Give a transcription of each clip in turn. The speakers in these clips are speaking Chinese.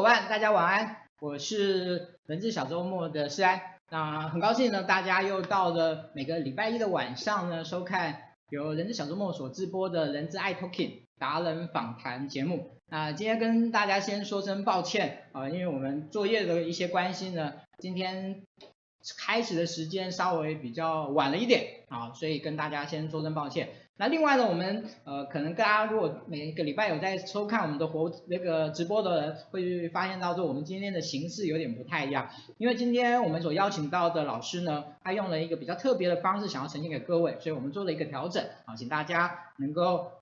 伙伴，大家晚安，我是人资小周末的施安。那很高兴呢，大家又到了每个礼拜一的晚上呢，收看由人资小周末所直播的人资 iTalking 达人访谈节目。那今天跟大家先说声抱歉啊，因为我们作业的一些关系呢，今天开始的时间稍微比较晚了一点啊，所以跟大家先说声抱歉。那另外呢，我们呃可能大家如果每一个礼拜有在收看我们的活那个直播的人，会发现到说我们今天的形式有点不太一样，因为今天我们所邀请到的老师呢，他用了一个比较特别的方式想要呈现给各位，所以我们做了一个调整啊，请大家能够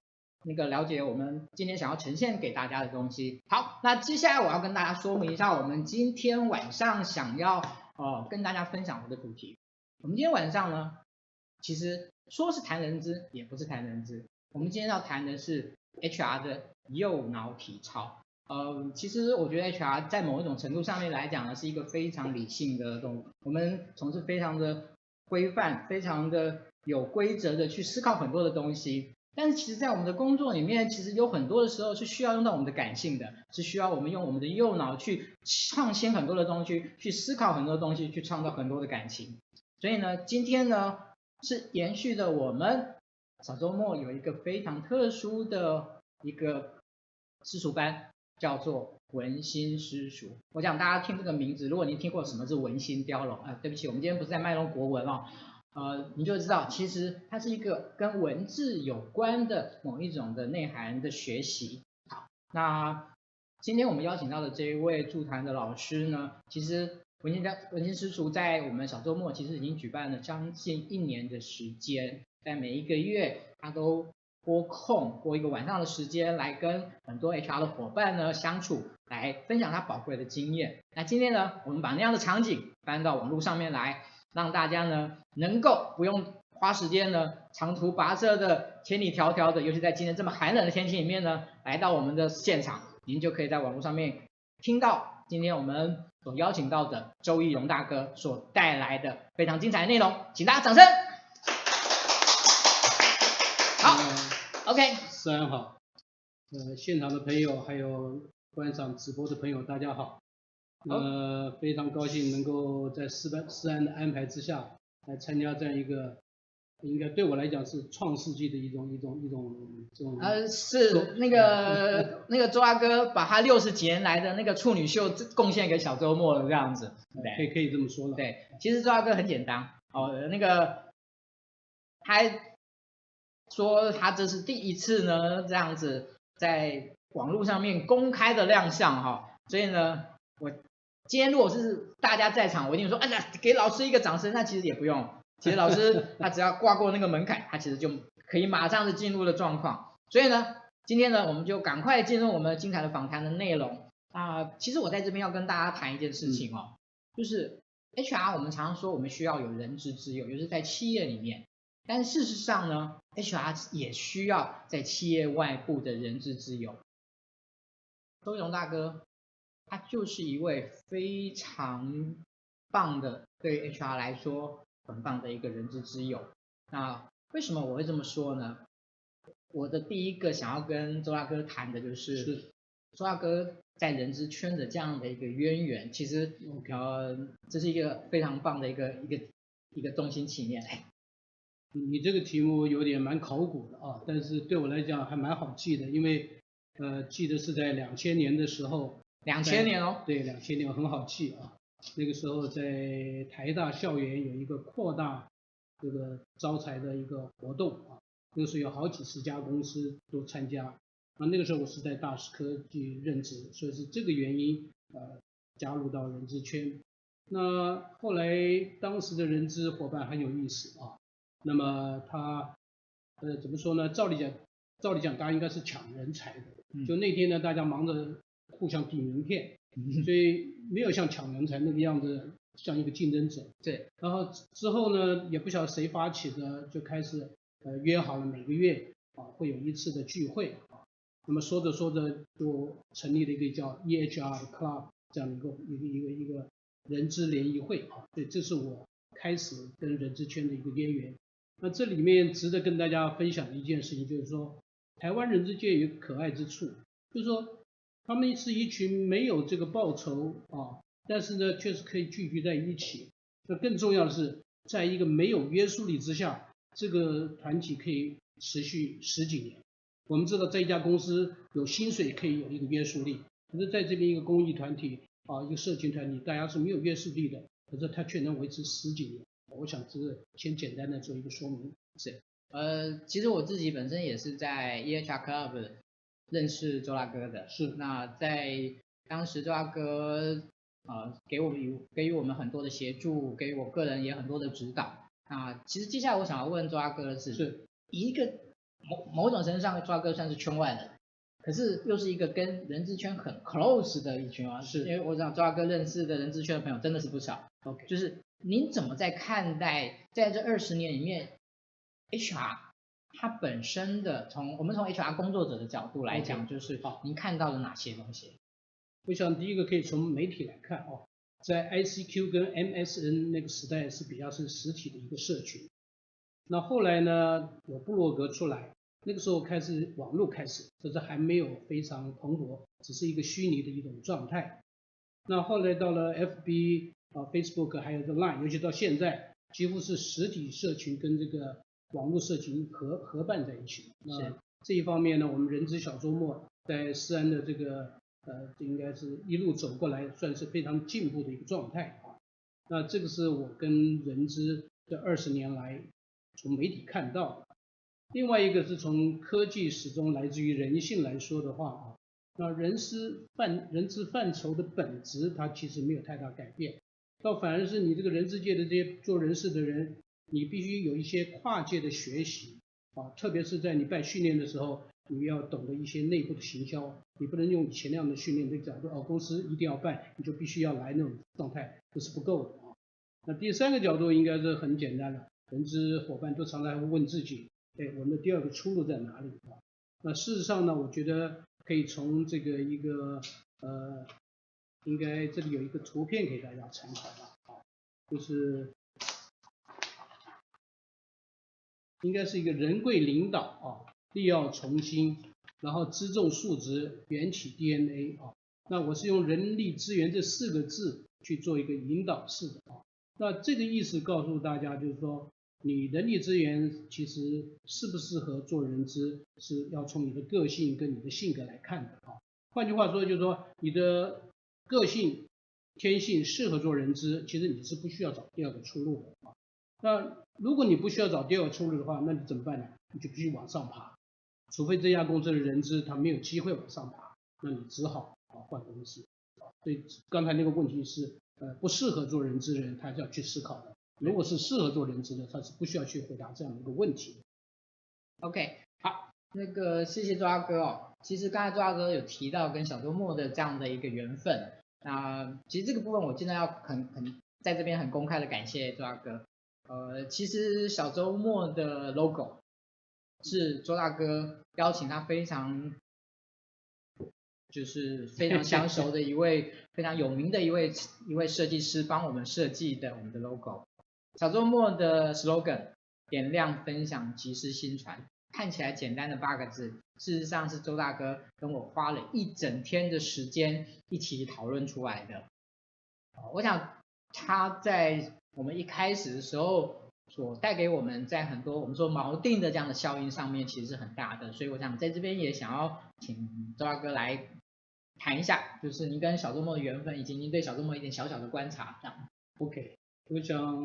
那个了解我们今天想要呈现给大家的东西。好，那接下来我要跟大家说明一下我们今天晚上想要哦、呃、跟大家分享的主题。我们今天晚上呢，其实。说是谈人资，也不是谈人资。我们今天要谈的是 HR 的右脑体操。呃，其实我觉得 HR 在某一种程度上面来讲呢，是一个非常理性的动物。我们从事非常的规范、非常的有规则的去思考很多的东西。但是其实，在我们的工作里面，其实有很多的时候是需要用到我们的感性的，是需要我们用我们的右脑去创新很多的东西，去思考很多东西，去创造很多的感情。所以呢，今天呢。是延续的，我们小周末有一个非常特殊的一个私塾班，叫做文心私塾。我想大家听这个名字，如果您听过什么是文心雕龙，啊，对不起，我们今天不是在卖弄国文哦，呃，你就知道其实它是一个跟文字有关的某一种的内涵的学习。好，那今天我们邀请到的这一位助谈的老师呢，其实。文心文心师厨在我们小周末其实已经举办了将近一年的时间，在每一个月他都拨空拨一个晚上的时间来跟很多 HR 的伙伴呢相处，来分享他宝贵的经验。那今天呢，我们把那样的场景搬到网络上面来，让大家呢能够不用花时间呢长途跋涉的千里迢迢的，尤其在今天这么寒冷的天气里面呢，来到我们的现场，您就可以在网络上面听到今天我们。所邀请到的周一荣大哥所带来的非常精彩的内容，请大家掌声。好、嗯、，OK。施安好，呃，现场的朋友还有观赏直播的朋友，大家好。呃，非常高兴能够在施班施安的安排之下来参加这样一个。应该对我来讲是创世纪的一种一种一种这种。呃，是那个 那个周大哥把他六十几年来的那个处女秀贡献给小周末了这样子，对，可以可以这么说了。对，其实周大哥很简单，哦，那个他说他这是第一次呢，这样子在网络上面公开的亮相哈，所以呢，我今天如果是大家在场，我一定说，哎呀，给老师一个掌声。那其实也不用，其实老师他只要挂过那个门槛，他其实就可以马上的进入了状况。所以呢，今天呢，我们就赶快进入我们精彩的访谈的内容啊、呃。其实我在这边要跟大家谈一件事情哦，就是 HR，我们常常说我们需要有人资之友，就是在企业里面。但事实上呢，HR 也需要在企业外部的人资之友。周一龙大哥，他就是一位非常棒的，对 HR 来说很棒的一个人之之友。那为什么我会这么说呢？我的第一个想要跟周大哥谈的就是，是周大哥在人之圈的这样的一个渊源，其实呃，这是一个非常棒的一个一个一个中心企念。你这个题目有点蛮考古的啊，但是对我来讲还蛮好记的，因为呃记得是在两千年的时候，两千年哦，对，两千年很好记啊，那个时候在台大校园有一个扩大这个招财的一个活动啊，那个时候有好几十家公司都参加，啊，那个时候我是在大使科技任职，所以是这个原因呃加入到人资圈，那后来当时的人资伙伴很有意思啊。那么他，呃，怎么说呢？照理讲，照理讲，大家应该是抢人才的。就那天呢，大家忙着互相递名片，所以没有像抢人才那个样子，像一个竞争者。对。然后之后呢，也不晓得谁发起的，就开始呃约好了每个月啊会有一次的聚会啊。那么说着说着就成立了一个叫 EHR Club 这样的一个一个一个一个人资联谊会啊。对，这是我开始跟人资圈的一个渊源。那这里面值得跟大家分享的一件事情，就是说，台湾人资界有可爱之处，就是说，他们是一群没有这个报酬啊，但是呢，确实可以聚集在一起。那更重要的是，在一个没有约束力之下，这个团体可以持续十几年。我们知道，在一家公司有薪水可以有一个约束力，可是在这边一个公益团体啊，一个社群团体，大家是没有约束力的，可是它却能维持十几年。我想这个先简单的做一个说明，是，呃，其实我自己本身也是在 EHR Club 认识周大哥的，是。那在当时周大哥呃给我们给予我们很多的协助，给予我个人也很多的指导。啊，其实接下来我想要问周大哥的是，是一个某某种程度上，周大哥算是圈外人，可是又是一个跟人资圈很 close 的一群啊，是。因为我想周大哥认识的人资圈的朋友真的是不少，OK，就是。您怎么在看待在这二十年里面，HR 它本身的从我们从 HR 工作者的角度来讲，就是您看到了哪些东西？我想第一个可以从媒体来看哦，在 ICQ 跟 MSN 那个时代是比较是实体的一个社群，那后来呢有部落格出来，那个时候开始网络开始，这是还没有非常蓬勃，只是一个虚拟的一种状态。那后来到了 FB。啊，Facebook 还有个 Line，尤其到现在，几乎是实体社群跟这个网络社群合合办在一起。那这一方面呢，我们人资小周末在思安的这个呃，应该是一路走过来，算是非常进步的一个状态啊。那这个是我跟人资这二十年来从媒体看到的。另外一个是从科技始终来自于人性来说的话啊，那人资范人资范畴的本质，它其实没有太大改变。倒反而是你这个人资界的这些做人事的人，你必须有一些跨界的学习啊，特别是在你办训练的时候，你要懂得一些内部的行销，你不能用以前那样的训练的角度哦，公司一定要办，你就必须要来那种状态，这是不够的啊。那第三个角度应该是很简单的，人资伙伴都常常会问自己，哎，我们的第二个出路在哪里啊？那事实上呢，我觉得可以从这个一个呃。应该这里有一个图片给大家参考吧，啊，就是应该是一个人贵领导啊，力要从心，然后资重素质，缘起 DNA 啊。那我是用人力资源这四个字去做一个引导式的啊。那这个意思告诉大家，就是说你人力资源其实适不适合做人资，是要从你的个性跟你的性格来看的啊。换句话说，就是说你的。个性、天性适合做人资，其实你是不需要找第二个出路的啊。那如果你不需要找第二个出路的话，那你怎么办呢？你就必须往上爬，除非这家公司的人资他没有机会往上爬，那你只好啊换公司。所以刚才那个问题是，呃，不适合做人资的人，他是要去思考的。如果是适合做人资的，他是不需要去回答这样的一个问题。OK，好，那个谢谢周大哥哦。其实刚才周大哥有提到跟小周末的这样的一个缘分，那其实这个部分我尽量要很很在这边很公开的感谢周大哥。呃，其实小周末的 logo 是周大哥邀请他非常。就是非常相熟的一位 非常有名的一位一位设计师帮我们设计的我们的 logo。小周末的 slogan 点亮分享即时新传，看起来简单的八个字，事实上是周大哥跟我花了一整天的时间一起讨论出来的。我想他在我们一开始的时候所带给我们在很多我们说锚定的这样的效应上面其实是很大的，所以我想在这边也想要请周大哥来。谈一下，就是您跟小周末的缘分，以及您对小周末一点小小的观察，这样。OK，我想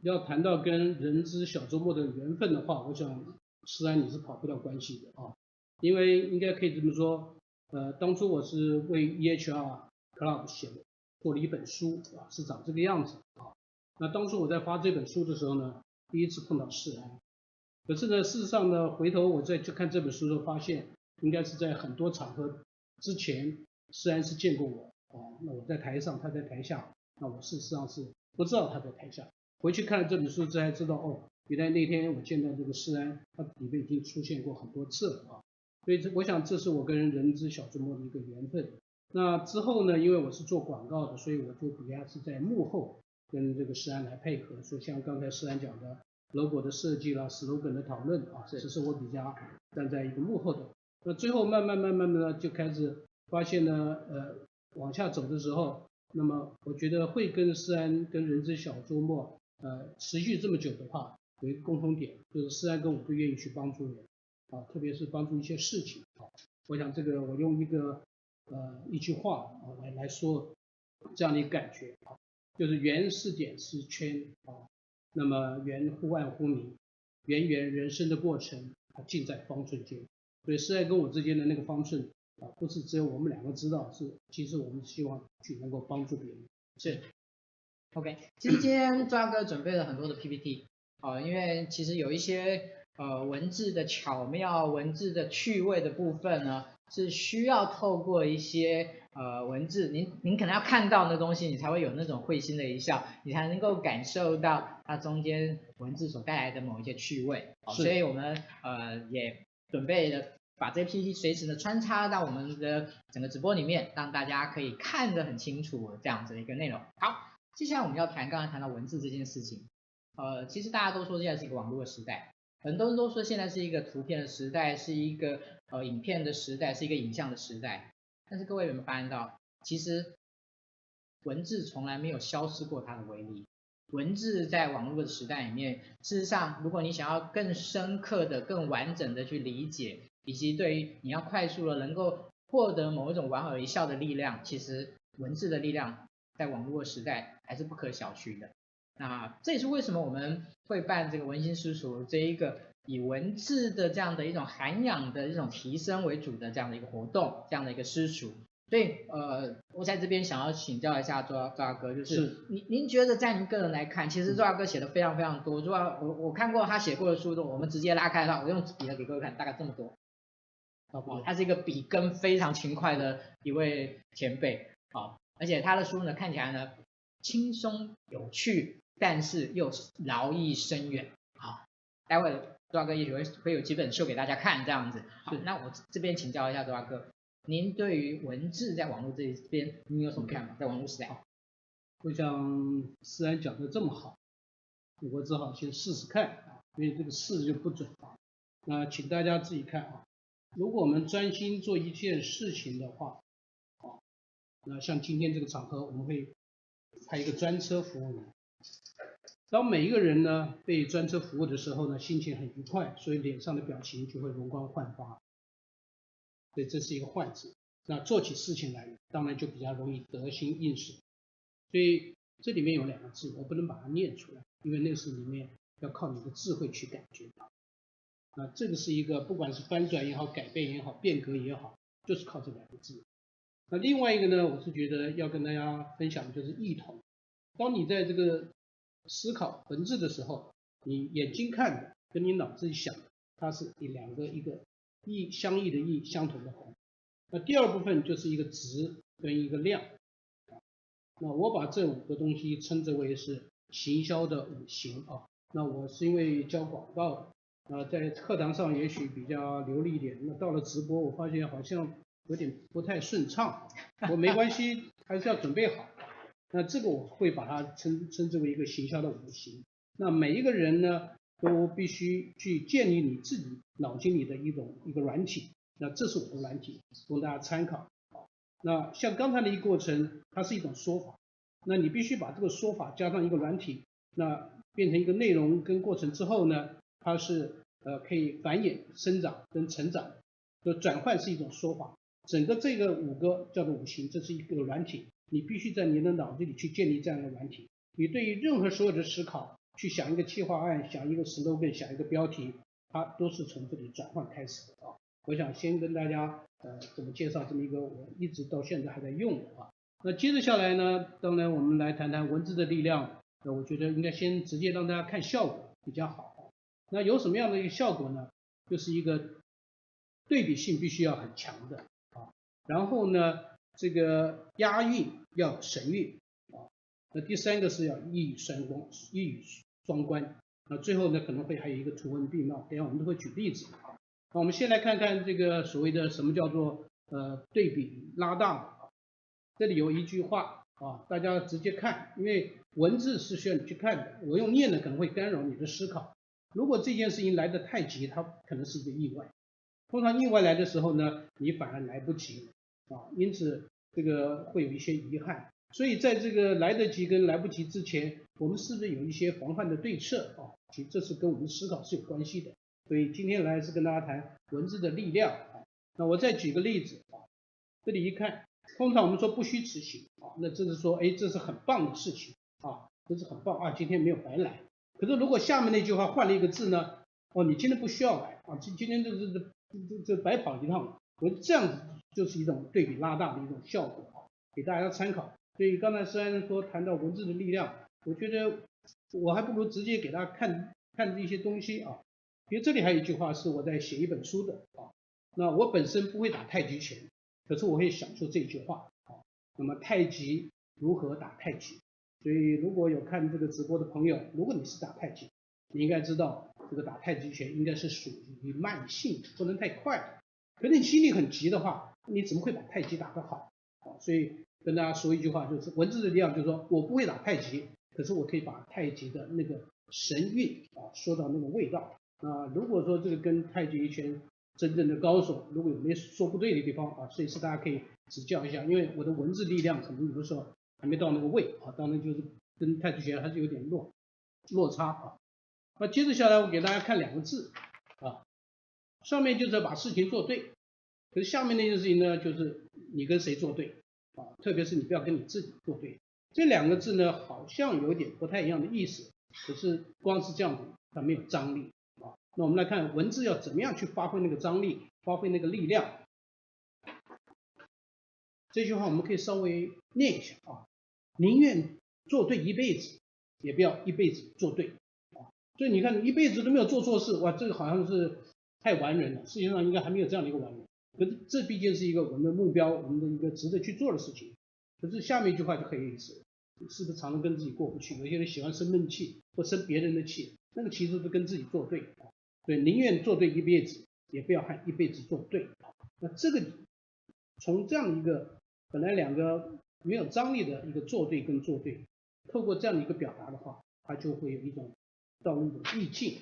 要谈到跟人资小周末的缘分的话，我想思安你是跑不掉关系的啊，因为应该可以这么说，呃，当初我是为 EHR Club 写的，做了一本书啊，是长这个样子啊。那当初我在发这本书的时候呢，第一次碰到思安，可是呢，事实上呢，回头我再去看这本书的时候，发现应该是在很多场合。之前思安是见过我啊，那我在台上，他在台下，那我事实上是不知道他在台下。回去看了这本书之后才知道，哦，原来那天我见到这个思安，他里面已经出现过很多次了啊。所以这我想这是我跟人之小周末的一个缘分。那之后呢，因为我是做广告的，所以我就比较是在幕后跟这个思安来配合。所以像刚才思安讲的 logo 的设计啦，slogan 的讨论啊，这是我比较站在一个幕后的。那最后慢慢慢慢的就开始发现呢，呃，往下走的时候，那么我觉得会跟思安跟人之小周末，呃，持续这么久的话，有一个共同点，就是思安跟我都愿意去帮助人，啊，特别是帮助一些事情，啊，我想这个我用一个呃一句话啊来来说这样的一个感觉啊，就是圆是点是圈啊，那么圆忽暗忽明，圆圆人生的过程，它尽在方寸间。所以思安跟我之间的那个方寸啊，不是只有我们两个知道，是其实我们希望去能够帮助别人。是，OK。其实今天抓哥准备了很多的 PPT，啊，因为其实有一些呃文字的巧妙、文字的趣味的部分呢，是需要透过一些呃文字，您您可能要看到那东西，你才会有那种会心的一笑，你才能够感受到它中间文字所带来的某一些趣味。是。所以我们呃也。准备了把这 PPT 随时的穿插到我们的整个直播里面，让大家可以看得很清楚这样子的一个内容。好，接下来我们要谈刚才谈到文字这件事情。呃，其实大家都说现在是一个网络的时代，很多人都说现在是一个图片的时代，是一个呃影片的时代，是一个影像的时代。但是各位有没有发现到，其实文字从来没有消失过它的威力。文字在网络的时代里面，事实上，如果你想要更深刻的、更完整的去理解，以及对于你要快速的能够获得某一种莞尔一笑的力量，其实文字的力量在网络时代还是不可小觑的。那这也是为什么我们会办这个文心私塾这一个以文字的这样的一种涵养的一种提升为主的这样的一个活动，这样的一个私塾。所以，呃，我在这边想要请教一下周周大哥，就是您您觉得在您个人来看，其实周大哥写的非常非常多，主要我我看过他写过的书中，我们直接拉开的话，我用笔来给各位看，大概这么多，好不好？他是一个笔耕非常勤快的一位前辈，好，而且他的书呢看起来呢轻松有趣，但是又劳逸深远，好，待会周大哥也许会会有几本书给大家看，这样子，好，那我这边请教一下周大哥。您对于文字在网络这一边，您有什么看法？在网络时代，我想思安讲的这么好，我只好先试试看啊，因为这个试就不准啊。那请大家自己看啊，如果我们专心做一件事情的话，啊，那像今天这个场合，我们会派一个专车服务员。当每一个人呢被专车服务的时候呢，心情很愉快，所以脸上的表情就会容光焕发。所以这是一个换字，那做起事情来，当然就比较容易得心应手。所以这里面有两个字，我不能把它念出来，因为那是里面要靠你的智慧去感觉到。啊，这个是一个不管是翻转也好、改变也好、变革也好，就是靠这两个字。那另外一个呢，我是觉得要跟大家分享的就是异同。当你在这个思考文字的时候，你眼睛看的跟你脑子里想的，它是一两个一个意相异的异，相同的红。那第二部分就是一个值跟一个量。那我把这五个东西称之为是行销的五行啊。那我是因为教广告。啊，在课堂上也许比较流利一点，那到了直播，我发现好像有点不太顺畅。我没关系，还是要准备好。那这个我会把它称称之为一个行销的五行。那每一个人呢，都必须去建立你自己脑筋里的一种一个软体。那这是我的软体，供大家参考。那像刚才的一个过程，它是一种说法。那你必须把这个说法加上一个软体，那变成一个内容跟过程之后呢，它是呃可以繁衍、生长跟成长，的转换是一种说法。整个这个五个叫做五行，这是一个软体，你必须在你的脑子里去建立这样的软体。你对于任何所有的思考，去想一个企划案，想一个 slogan，想一个标题，它都是从这里转换开始的啊。我想先跟大家呃怎么介绍这么一个我一直到现在还在用的啊。那接着下来呢，当然我们来谈谈文字的力量。那我觉得应该先直接让大家看效果比较好。那有什么样的一个效果呢？就是一个对比性必须要很强的啊，然后呢，这个押韵要神韵啊，那第三个是要一语双关，一语双关，那最后呢可能会还有一个图文并茂，等下我们都会举例子啊。那我们先来看看这个所谓的什么叫做呃对比拉大，这里有一句话啊，大家直接看，因为文字是需要你去看的，我用念的可能会干扰你的思考。如果这件事情来得太急，它可能是一个意外。通常意外来的时候呢，你反而来不及啊，因此这个会有一些遗憾。所以在这个来得及跟来不及之前，我们是不是有一些防范的对策啊？其实这是跟我们思考是有关系的。所以今天来是跟大家谈文字的力量啊。那我再举个例子啊，这里一看，通常我们说不虚此行啊，那这是说，哎，这是很棒的事情啊，这是很棒啊，今天没有白来。可是如果下面那句话换了一个字呢？哦，你今天不需要来啊，今今天这这这这这白跑一趟了。我这样子就是一种对比拉大的一种效果啊，给大家参考。所以刚才虽然说谈到文字的力量，我觉得我还不如直接给大家看看这些东西啊。因为这里还有一句话是我在写一本书的啊，那我本身不会打太极拳，可是我会想出这句话啊。那么太极如何打太极？所以如果有看这个直播的朋友，如果你是打太极，你应该知道这个打太极拳应该是属于慢性，不能太快。可你心里很急的话，你怎么会把太极打得好？啊，所以跟大家说一句话，就是文字的力量，就是说我不会打太极，可是我可以把太极的那个神韵啊说到那个味道。啊，如果说这个跟太极一拳真正的高手，如果有没说不对的地方啊，随时大家可以指教一下，因为我的文字力量可能有的时候。还没到那个位啊，当然就是跟太极拳还是有点落落差啊。那接着下来，我给大家看两个字，上面就是要把事情做对，可是下面那件事情呢，就是你跟谁做对啊，特别是你不要跟你自己做对。这两个字呢，好像有点不太一样的意思，可是光是这样子，它没有张力啊。那我们来看文字要怎么样去发挥那个张力，发挥那个力量。这句话我们可以稍微念一下啊。宁愿做对一辈子，也不要一辈子做对啊！所以你看，一辈子都没有做错事，哇，这个好像是太完人了。世界上应该还没有这样的一个完人。可是这毕竟是一个我们的目标，我们的一个值得去做的事情。可是下面一句话就很有意思，是不是常常跟自己过不去？有些人喜欢生闷气或生别人的气，那个其实是跟自己作对啊。所以宁愿做对一辈子，也不要和一辈子作对啊。那这个从这样一个本来两个。没有张力的一个做对跟做对，透过这样的一个表达的话，它就会有一种到那种意境。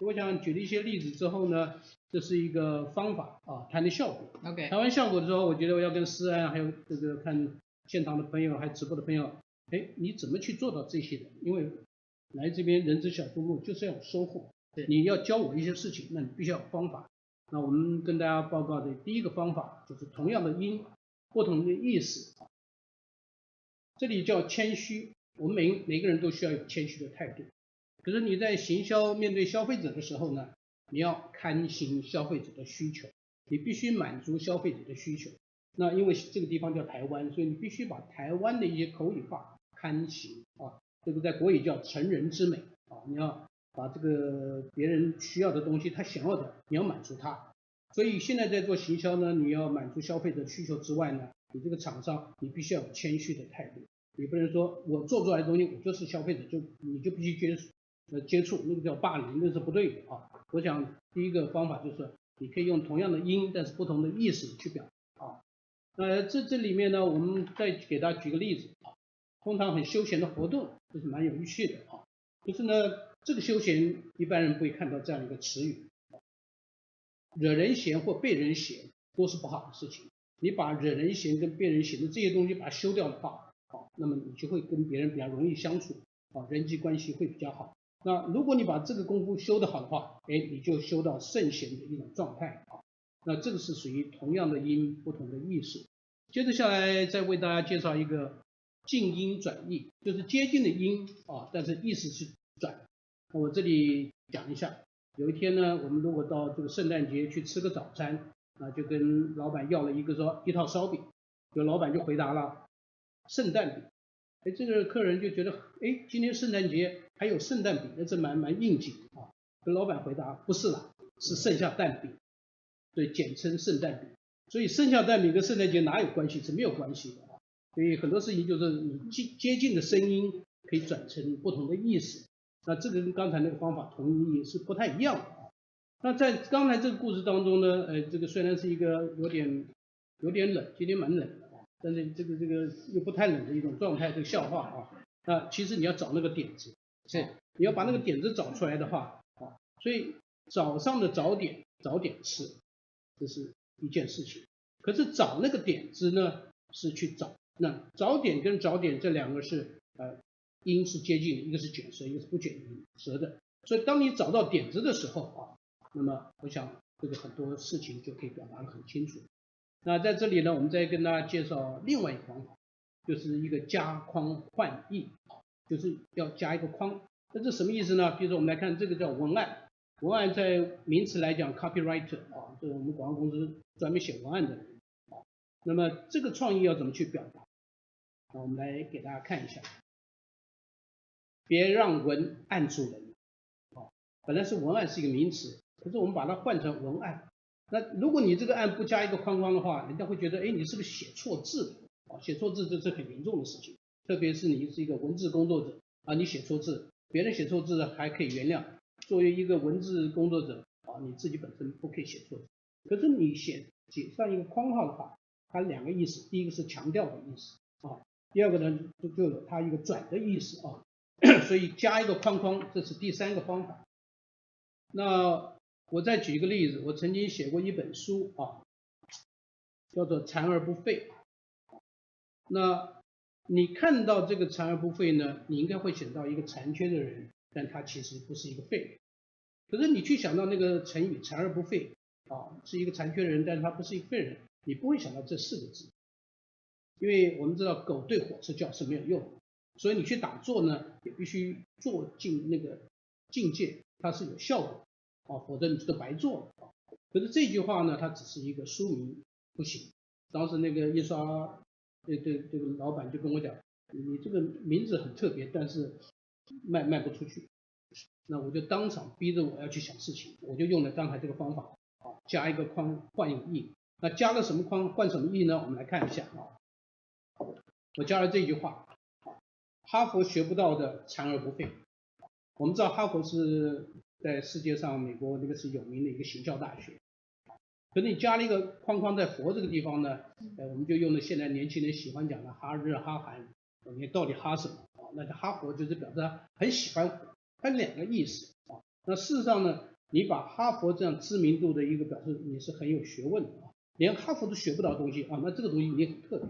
我想举了一些例子之后呢，这是一个方法啊，谈的效果。OK，谈完效果之后，我觉得我要跟思安还有这个看现场的朋友，还有直播的朋友，哎，你怎么去做到这些的？因为来这边人之小众目就是要有收获。对，你要教我一些事情，那你必须要有方法。那我们跟大家报告的第一个方法就是同样的音，不同的意思。这里叫谦虚，我们每每个人都需要有谦虚的态度。可是你在行销面对消费者的时候呢，你要看行消费者的需求，你必须满足消费者的需求。那因为这个地方叫台湾，所以你必须把台湾的一些口语化看行啊，这个在国语叫成人之美啊，你要把这个别人需要的东西，他想要的，你要满足他。所以现在在做行销呢，你要满足消费者需求之外呢，你这个厂商你必须要有谦虚的态度，你不能说我做出来的东西我就是消费者就你就必须接受呃接触，那个叫霸凌，那是不对的啊。我想第一个方法就是你可以用同样的音，但是不同的意思去表啊。呃，这这里面呢，我们再给大家举个例子啊，通常很休闲的活动，这是蛮有趣的啊。可是呢，这个休闲一般人不会看到这样一个词语。惹人嫌或被人嫌都是不好的事情。你把惹人嫌跟被人嫌的这些东西把它修掉的话，好，那么你就会跟别人比较容易相处，啊，人际关系会比较好。那如果你把这个功夫修得好的话，哎，你就修到圣贤的一种状态啊。那这个是属于同样的音，不同的意思。接着下来再为大家介绍一个近音转义，就是接近的音啊，但是意思是转。我这里讲一下。有一天呢，我们如果到这个圣诞节去吃个早餐，啊，就跟老板要了一个说一套烧饼，有老板就回答了圣诞饼，哎，这个客人就觉得，哎，今天圣诞节还有圣诞饼，那这蛮蛮应景啊。跟老板回答不是啦，是剩下蛋饼，对，简称圣诞饼。所以剩下蛋饼跟圣诞节哪有关系？是没有关系的啊。所以很多事情就是你接接近的声音可以转成不同的意思。那这个跟刚才那个方法同音异义是不太一样的啊。那在刚才这个故事当中呢，呃，这个虽然是一个有点有点冷，今天蛮冷，但是这个这个又不太冷的一种状态，这个笑话啊。那其实你要找那个点子，是，你要把那个点子找出来的话啊，所以早上的早点早点吃，这是一件事情。可是找那个点子呢，是去找，那早点跟早点这两个是呃。音是接近的，一个是卷舌，一个是不卷舌的。所以当你找到点子的时候啊，那么我想这个很多事情就可以表达的很清楚。那在这里呢，我们再跟大家介绍另外一个方法，就是一个加框换义啊，就是要加一个框。那这什么意思呢？比如说我们来看这个叫文案，文案在名词来讲，copywriter 啊，就是我们广告公司专门写文案的人啊。那么这个创意要怎么去表达？那我们来给大家看一下。别让文案住人，啊，本来是文案是一个名词，可是我们把它换成文案。那如果你这个案不加一个框框的话，人家会觉得，哎，你是不是写错字了？啊，写错字这是很严重的事情，特别是你是一个文字工作者啊，你写错字，别人写错字还可以原谅，作为一个文字工作者啊，你自己本身不可以写错字。可是你写写上一个框号的话，它两个意思，第一个是强调的意思啊，第二个呢就就有它一个转的意思啊。所以加一个框框，这是第三个方法。那我再举一个例子，我曾经写过一本书啊，叫做《残而不废》。那你看到这个“残而不废”呢，你应该会想到一个残缺的人，但他其实不是一个废。可是你去想到那个成语“残而不废”啊，是一个残缺的人，但是他不是一个废人，你不会想到这四个字，因为我们知道狗对火车叫是没有用。所以你去打坐呢，也必须坐进那个境界，它是有效果啊，否则你这个白做了啊。可是这句话呢，它只是一个书名，不行。当时那个印刷，这这这个老板就跟我讲，你这个名字很特别，但是卖卖不出去。那我就当场逼着我要去想事情，我就用了刚才这个方法啊，加一个框换一个意。那加了什么框换什么意呢？我们来看一下啊，我加了这句话。哈佛学不到的残而不废。我们知道哈佛是在世界上美国那个是有名的一个行教大学，可是你加了一个框框在佛这个地方呢，呃，我们就用了现在年轻人喜欢讲的哈日哈韩，你到底哈什么啊？那个哈佛就是表示很喜欢，它两个意思啊。那事实上呢，你把哈佛这样知名度的一个表示你是很有学问的啊，连哈佛都学不到东西啊，那这个东西也很特别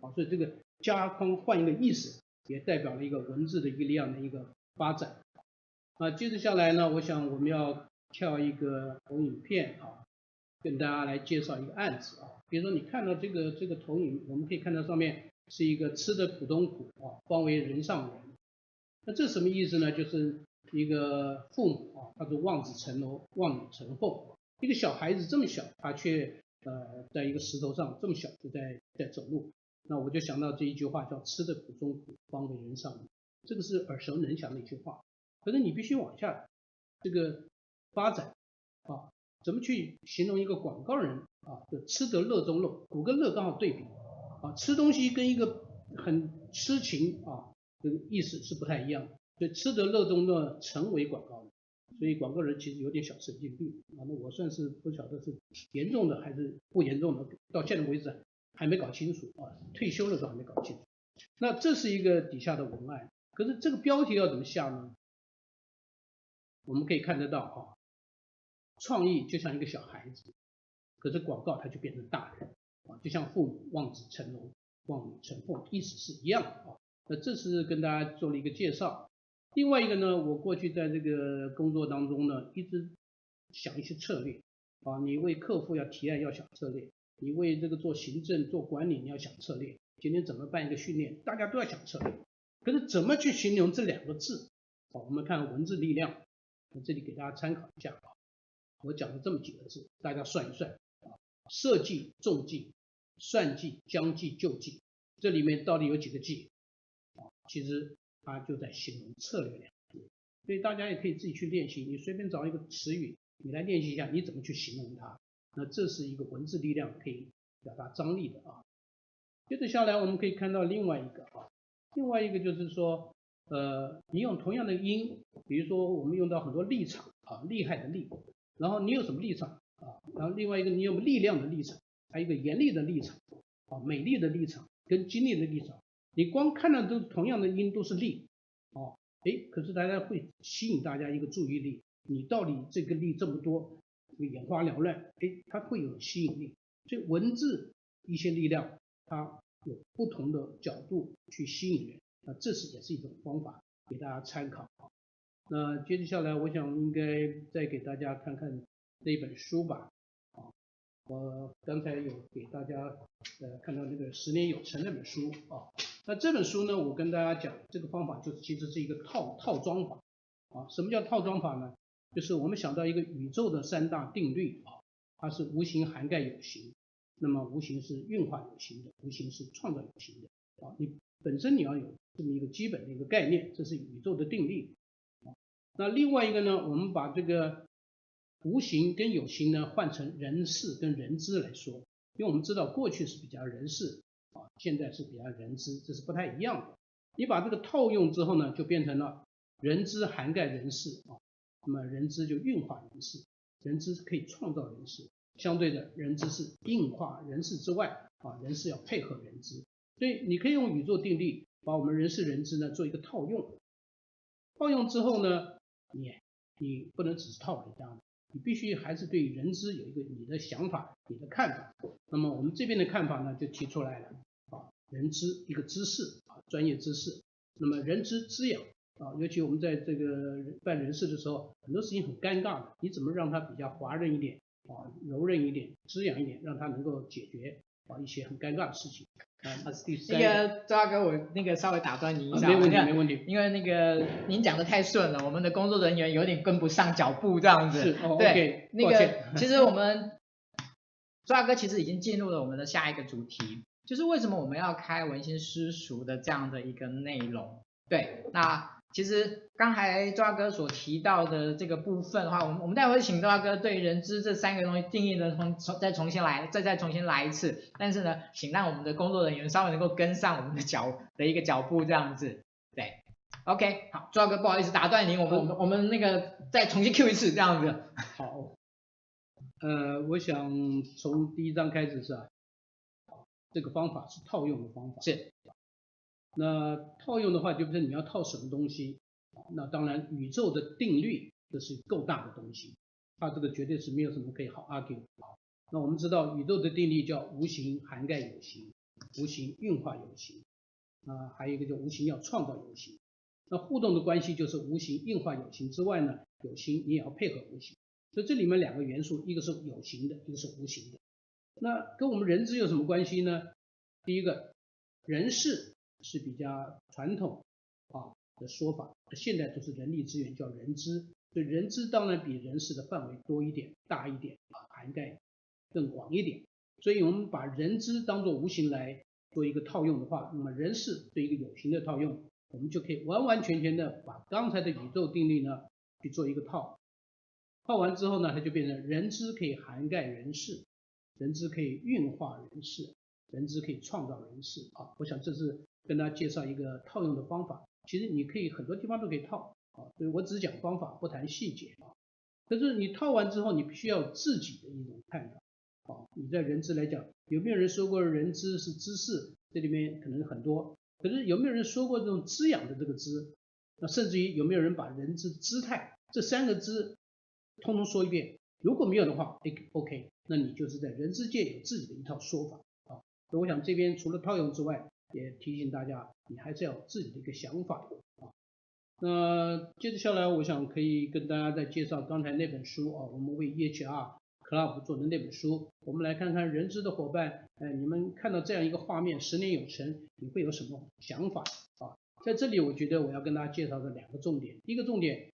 啊，所以这个加框换一个意思。也代表了一个文字的一个量的一个发展。啊，接着下来呢，我想我们要跳一个投影片啊，跟大家来介绍一个案子啊。比如说你看到这个这个投影，我们可以看到上面是一个吃的苦中苦啊，方为人上人。那这什么意思呢？就是一个父母啊，他是望子成龙，望女成凤，一个小孩子这么小，他却呃在一个石头上这么小就在在走路，那我就想到这一句话叫吃的苦中苦，方为人上人，这个是耳熟能详的一句话。可是你必须往下这个发展啊，怎么去形容一个广告人啊？就吃得乐中乐，苦跟乐刚好对比啊，吃东西跟一个很痴情啊，这个意思是不太一样的。所以吃得乐中乐成为广告人，所以广告人其实有点小神经病啊。那我算是不晓得是严重的还是不严重的，到现在为止还没搞清楚啊。退休了都还没搞清楚。那这是一个底下的文案，可是这个标题要怎么下呢？我们可以看得到啊，创意就像一个小孩子，可是广告它就变成大人啊，就像父母望子成龙、望女成凤，意思是一样的啊。那这是跟大家做了一个介绍。另外一个呢，我过去在这个工作当中呢，一直想一些策略啊，你为客户要提案要想策略，你为这个做行政做管理你要想策略，今天怎么办一个训练，大家都要想策略。可是怎么去形容这两个字？好，我们看文字力量，我这里给大家参考一下啊，我讲了这么几个字，大家算一算啊，设计、重计、算计、将计就计，这里面到底有几个计？啊，其实。它就在形容策略两个字，所以大家也可以自己去练习。你随便找一个词语，你来练习一下，你怎么去形容它？那这是一个文字力量可以表达张力的啊。接着下来，我们可以看到另外一个啊，另外一个就是说，呃，你用同样的音，比如说我们用到很多立场啊，厉害的厉，然后你有什么立场啊？然后另外一个你有力量的立场，还有一个严厉的立场啊，美丽的立场跟精力的立场。你光看到都同样的音，都是力，啊，哎，可是大家会吸引大家一个注意力，你到底这个力这么多，眼花缭乱，哎，它会有吸引力。所以文字一些力量，它有不同的角度去吸引人，那这是也是一种方法，给大家参考。那接下来，我想应该再给大家看看这一本书吧。啊我刚才有给大家呃看到那个十年有成那本书啊，那这本书呢，我跟大家讲这个方法就是其实是一个套套装法啊。什么叫套装法呢？就是我们想到一个宇宙的三大定律啊，它是无形涵盖有形，那么无形是运化有形的，无形是创造有形的啊。你本身你要有这么一个基本的一个概念，这是宇宙的定律啊。那另外一个呢，我们把这个。无形跟有形呢，换成人事跟人知来说，因为我们知道过去是比较人事啊，现在是比较人知，这是不太一样的。你把这个套用之后呢，就变成了人知涵盖人事啊，那么人知就运化人事，人知可以创造人事，相对的人知是硬化人事之外啊，人事要配合人知，所以你可以用宇宙定律把我们人事人资呢做一个套用，套用之后呢，你你不能只是套人家。你必须还是对人资有一个你的想法、你的看法。那么我们这边的看法呢，就提出来了啊，人资一个知识啊，专业知识。那么人资滋养啊，尤其我们在这个办人事的时候，很多事情很尴尬的，你怎么让它比较滑润一点啊，柔韧一点，滋养一点，让它能够解决啊一些很尴尬的事情。啊，那是第三。那个周大哥，我那个稍微打断你一下，没问题，没问题。因为那个您讲的太顺了，我们的工作人员有点跟不上脚步这样子。是，对，那个其实我们 周大哥其实已经进入了我们的下一个主题，就是为什么我们要开文心私塾的这样的一个内容。对，那。其实刚才周大哥所提到的这个部分的话，我们我们待会请周大哥对人知这三个东西定义的重重再重新来，再再重新来一次。但是呢，请让我们的工作人员稍微能够跟上我们的脚的一个脚步这样子。对，OK，好，周大哥不好意思打断您，我们我们我们那个再重新 Q 一次这样子。好，呃，我想从第一章开始是吧？这个方法是套用的方法。是。那套用的话，就是你要套什么东西？那当然，宇宙的定律这是够大的东西，它这个绝对是没有什么可以好 argue。那我们知道宇宙的定律叫无形涵盖有形，无形运化有形。啊，还有一个叫无形要创造有形。那互动的关系就是无形运化有形之外呢，有形你也要配合无形。所以这里面两个元素，一个是有形的，一个是无形的。那跟我们人资有什么关系呢？第一个，人事。是比较传统啊，的说法，现在都是人力资源叫人资，所以人资当然比人事的范围多一点、大一点啊，涵盖更广一点。所以我们把人资当做无形来做一个套用的话，那么人事做一个有形的套用，我们就可以完完全全的把刚才的宇宙定律呢去做一个套。套完之后呢，它就变成人资可以涵盖人事，人资可以运化人事，人资可以创造人事啊。我想这是跟大家介绍一个套用的方法。其实你可以很多地方都可以套啊，所以我只讲方法，不谈细节啊。可是你套完之后，你必须要有自己的一种看法啊。你在人资来讲，有没有人说过人资是知识？这里面可能很多。可是有没有人说过这种滋养的这个滋？那甚至于有没有人把人资姿态这三个字通通说一遍？如果没有的话，OK，那你就是在人资界有自己的一套说法啊。所以我想这边除了套用之外，也提醒大家，你还是要有自己的一个想法啊。那接着下来，我想可以跟大家再介绍刚才那本书啊，我们为 EHR Club 做的那本书。我们来看看人资的伙伴，哎，你们看到这样一个画面，十年有成，你会有什么想法啊？在这里，我觉得我要跟大家介绍的两个重点，一个重点，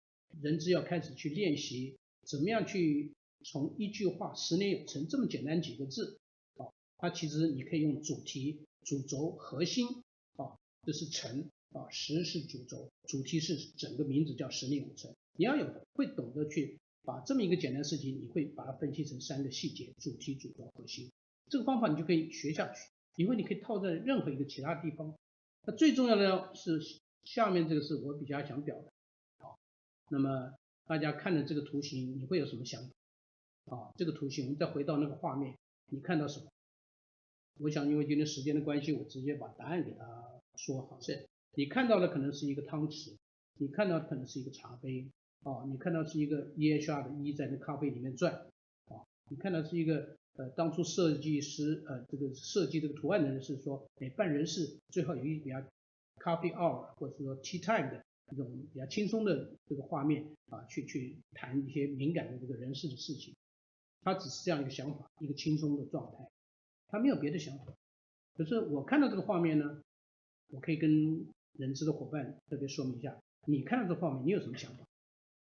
人资要开始去练习怎么样去从一句话“十年有成”这么简单几个字啊，它其实你可以用主题。主轴核心啊，这是城啊，十是主轴，主题是整个名字叫十年有成。你要有会懂得去把这么一个简单事情，你会把它分析成三个细节：主题、主轴、核心。这个方法你就可以学下去，因为你可以套在任何一个其他地方。那最重要的是下面这个是我比较想表达。好，那么大家看了这个图形，你会有什么想法？啊，这个图形，我们再回到那个画面，你看到什么？我想，因为今天时间的关系，我直接把答案给他说好。是，你看到的可能是一个汤匙，你看到的可能是一个茶杯，啊，你看到是一个 EHR 的 E 在那咖啡里面转，啊，你看到是一个呃，当初设计师呃，这个设计这个图案的人是说，哎，办人事最好有一比较 coffee hour 或者说 tea time 的这种比较轻松的这个画面啊，去去谈一些敏感的这个人事的事情，他只是这样一个想法，一个轻松的状态。他没有别的想法，可是我看到这个画面呢，我可以跟人资的伙伴特别说明一下，你看到这画面，你有什么想法？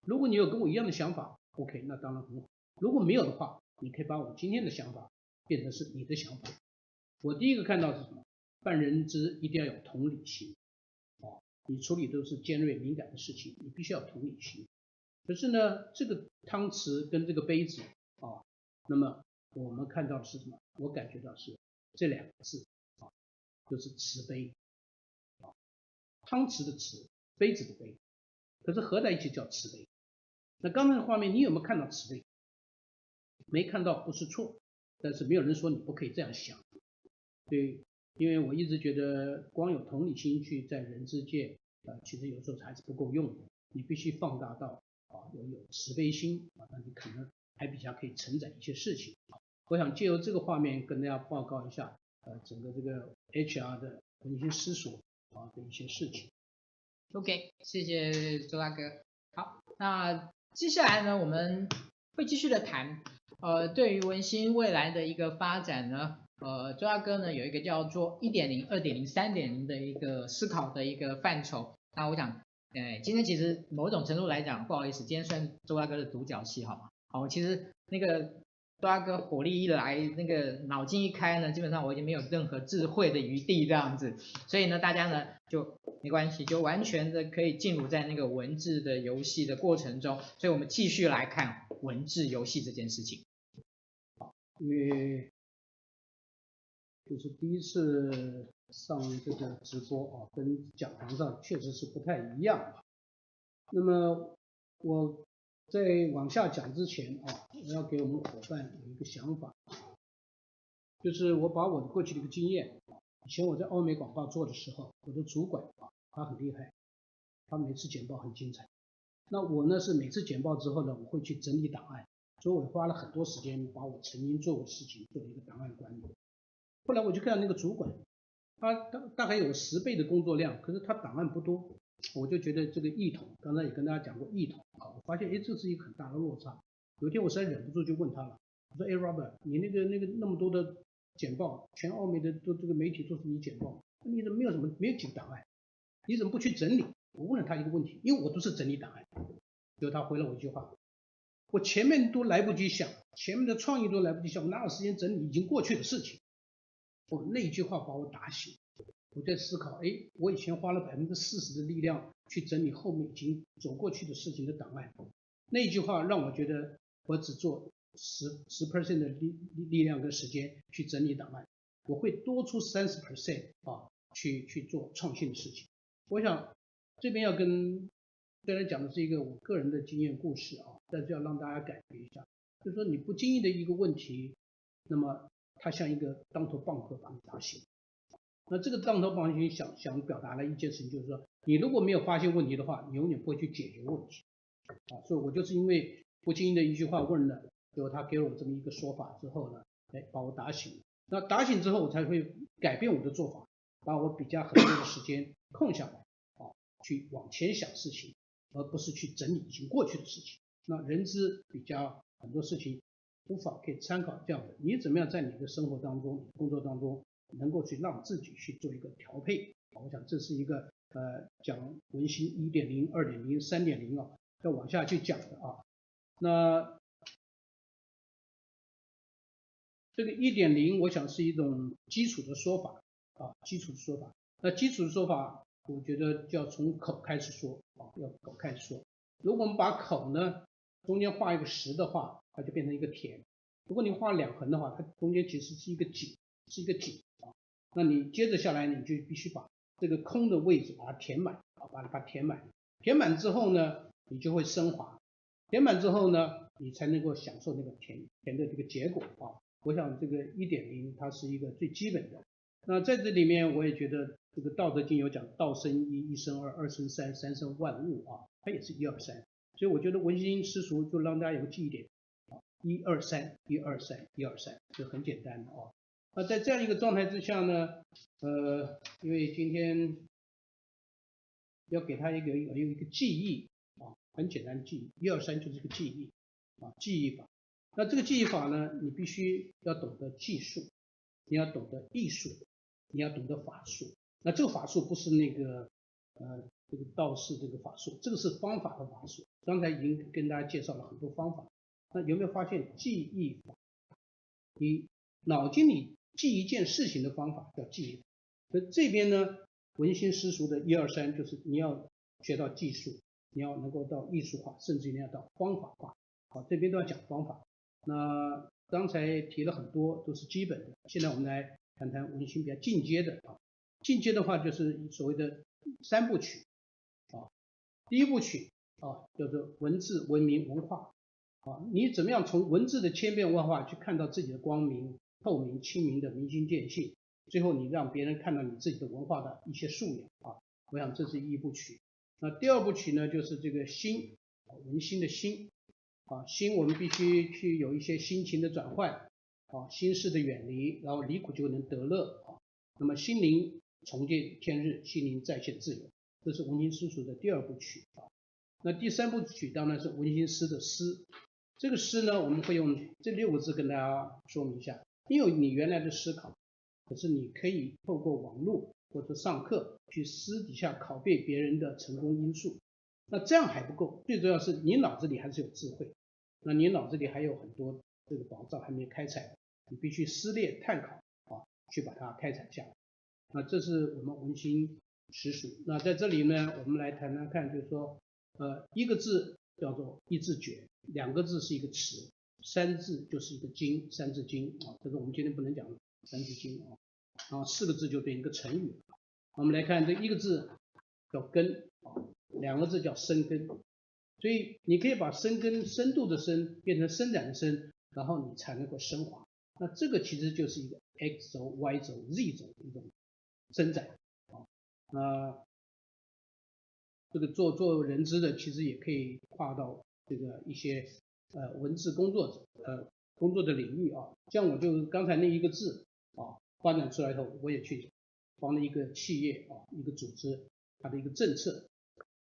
如果你有跟我一样的想法，OK，那当然很好。如果没有的话，你可以把我今天的想法变成是你的想法。我第一个看到是什么？办人资一定要有同理心，啊，你处理都是尖锐敏感的事情，你必须要同理心。可是呢，这个汤匙跟这个杯子啊，那么。我们看到的是什么？我感觉到是这两个字啊，就是慈悲啊，汤匙的匙，杯子的杯，可是合在一起叫慈悲。那刚才的画面，你有没有看到慈悲？没看到不是错，但是没有人说你不可以这样想。对，因为我一直觉得光有同理心去在人之界啊，其实有时候还是不够用的。你必须放大到啊，有有慈悲心啊，那你可能还比较可以承载一些事情。我想借由这个画面跟大家报告一下，呃，整个这个 HR 的一些思索啊的一些事情。OK，谢谢周大哥。好，那接下来呢，我们会继续的谈，呃，对于文心未来的一个发展呢，呃，周大哥呢有一个叫做一点零、二点零、三点零的一个思考的一个范畴。那我想，哎，今天其实某种程度来讲，不好意思，今天算周大哥的独角戏，好吗？好，其实那个。抓个火力一来，那个脑筋一开呢，基本上我已经没有任何智慧的余地这样子，所以呢，大家呢就没关系，就完全的可以进入在那个文字的游戏的过程中，所以我们继续来看文字游戏这件事情。因为就是第一次上这个直播啊，跟讲堂上确实是不太一样。那么我。在往下讲之前啊，我要给我们伙伴有一个想法，就是我把我的过去的一个经验，以前我在欧美广告做的时候，我的主管啊，他很厉害，他每次简报很精彩。那我呢是每次简报之后呢，我会去整理档案，所以我花了很多时间把我曾经做过事情做了一个档案管理。后来我就看到那个主管，他大大概有十倍的工作量，可是他档案不多。我就觉得这个异同，刚才也跟大家讲过异同啊，我发现哎，这是一个很大的落差。有一天我实在忍不住就问他了，我说哎，Robert，你那个那个那么多的简报，全欧美的都这个媒体都是你简报，你怎么没有什么没有几个档案？你怎么不去整理我问了他一个问题，因为我都是整理档案，结果他回了我一句话，我前面都来不及想，前面的创意都来不及想，我哪有时间整理已经过去的事情？我，那一句话把我打醒，我在思考，哎，我以前花了百分之四十的力量去整理后面已经走过去的事情的档案，那句话让我觉得我只做十十 percent 的力力量跟时间去整理档案，我会多出三十 percent 啊，去去做创新的事情。我想这边要跟大家讲的是一个我个人的经验故事啊，但是要让大家感觉一下，就是说你不经意的一个问题，那么它像一个当头棒喝把你打醒。那这个当头棒喝想想表达的一件事情，就是说你如果没有发现问题的话，你永远不会去解决问题啊。所以我就是因为不经意的一句话问了，结果他给了我这么一个说法之后呢，哎，把我打醒。那打醒之后，我才会改变我的做法，把我比较很多的时间空下来。啊去往前想事情，而不是去整理已经过去的事情。那人之比较很多事情，无法可以参考这样的。你怎么样在你的生活当中、工作当中，能够去让自己去做一个调配？我想这是一个呃讲文心一点零、二点零、三点零啊，要往下去讲的啊。那这个一点零，我想是一种基础的说法啊，基础的说法。那基础的说法。我觉得就要从口开始说啊，要口开始说。如果我们把口呢中间画一个实的话，它就变成一个田；如果你画两横的话，它中间其实是一个井，是一个井。那你接着下来，你就必须把这个空的位置把它填满啊，把它填满。填满之后呢，你就会升华。填满之后呢，你才能够享受那个填填的这个结果啊。我想这个一点零它是一个最基本的。那在这里面，我也觉得。这个《道德经》有讲，道生一，一生二，二生三，三生万物啊，它也是一二三。所以我觉得文心师塾就让大家有个记忆点啊，一二三，一二三，一二三，就很简单的啊。那在这样一个状态之下呢，呃，因为今天要给他一个有一个记忆啊，很简单记忆，一二三就是个记忆啊，记忆法。那这个记忆法呢，你必须要懂得技术，你要懂得艺术，你要懂得法术。那这个法术不是那个呃这个道士这个法术，这个是方法的法术。刚才已经跟大家介绍了很多方法。那有没有发现记忆法？你脑筋里记一件事情的方法叫记忆法。那这边呢，文心师塾的一二三就是你要学到技术，你要能够到艺术化，甚至你要到方法化。好，这边都要讲方法。那刚才提了很多都是基本的，现在我们来谈谈文心比较进阶的啊。进阶的话就是所谓的三部曲啊，第一部曲啊叫做文字、文明、文化啊，你怎么样从文字的千变万化去看到自己的光明、透明、清明的明心见性，最后你让别人看到你自己的文化的一些素养啊，我想这是一部曲。那第二部曲呢，就是这个心啊，文心的心啊，心我们必须去有一些心情的转换啊，心事的远离，然后离苦就能得乐啊，那么心灵。重见天日，心灵再现自由，这是文心师塾的第二部曲啊。那第三部曲当然是文心师的师。这个师呢，我们会用这六个字跟大家说明一下。你有你原来的思考，可是你可以透过网络或者上课去私底下拷贝别人的成功因素。那这样还不够，最主要是你脑子里还是有智慧。那你脑子里还有很多这个宝藏还没开采，你必须撕裂探讨啊，去把它开采下来。那这是我们文心实属。那在这里呢，我们来谈谈看，就是说，呃，一个字叫做一字诀，两个字是一个词，三字就是一个经，三字经啊。这是我们今天不能讲三字经啊。啊，四个字就变一个成语。我们来看这一个字叫根啊，两个字叫生根。所以你可以把生根深度的深变成伸展的伸，然后你才能够升华。那这个其实就是一个 X 轴、Y 轴、Z 轴的一种。伸展啊，那这个做做人资的，其实也可以跨到这个一些呃文字工作者呃工作的领域啊。像我就刚才那一个字啊，发展出来以后，我也去帮了一个企业啊，一个组织，它的一个政策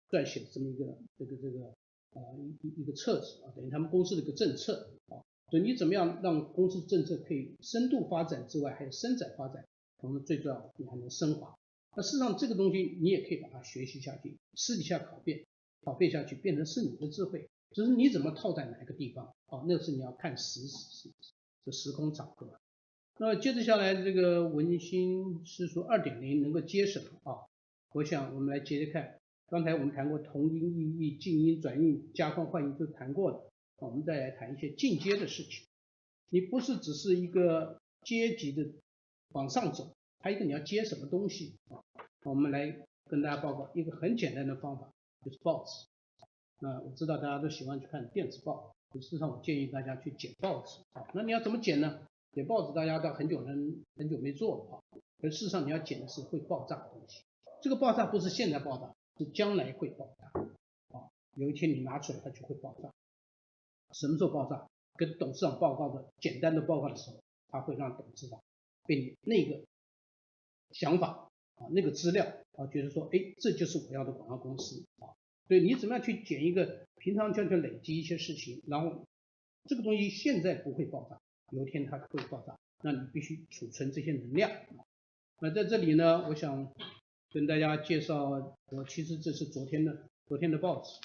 撰写这么一个这个这个啊一一个册子啊，等于他们公司的一个政策啊。所以你怎么样让公司政策可以深度发展之外，还有伸展发展？同时最重要，你还能升华。那事实上这个东西你也可以把它学习下去，私底下拷贝拷贝下去，变成是你的智慧。只是你怎么套在哪个地方，哦，那是你要看时时这时空场合。那接着下来这个文心诗书二点零能够接什么啊？我想我们来接着看，刚才我们谈过同音异义、近音转音、加宽换音都谈过了，我们再来谈一些进阶的事情。你不是只是一个阶级的往上走，还有一个你要接什么东西啊？我们来跟大家报告一个很简单的方法，就是报纸。那我知道大家都喜欢去看电子报，事实上我建议大家去剪报纸啊。那你要怎么剪呢？剪报纸大家都很久很很久没做了啊。可事实上你要剪的是会爆炸的东西，这个爆炸不是现在爆炸，是将来会爆炸啊。有一天你拿出来它就会爆炸。什么时候爆炸？跟董事长报告的简单的报告的时候，他会让董事长被你那个想法啊那个资料啊觉得说，哎，这就是我要的广告公司啊。所以你怎么样去捡一个平常就要去累积一些事情，然后这个东西现在不会爆炸，有一天它会爆炸，那你必须储存这些能量。那在这里呢，我想跟大家介绍，我其实这是昨天的昨天的报纸，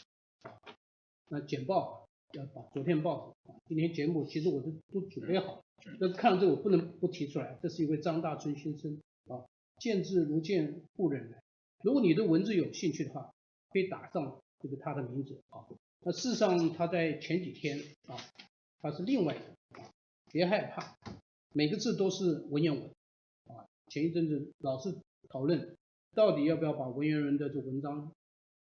那简报要把昨天报纸，今天节目其实我都都准备好，但是看到这个我不能不提出来，这是一位张大春先生啊，见字如见故人来。如果你对文字有兴趣的话。可以打上这个他的名字啊。那事实上他在前几天啊，他是另外一个啊，别害怕，每个字都是文言文啊。前一阵子老是讨论到底要不要把文言文的这文章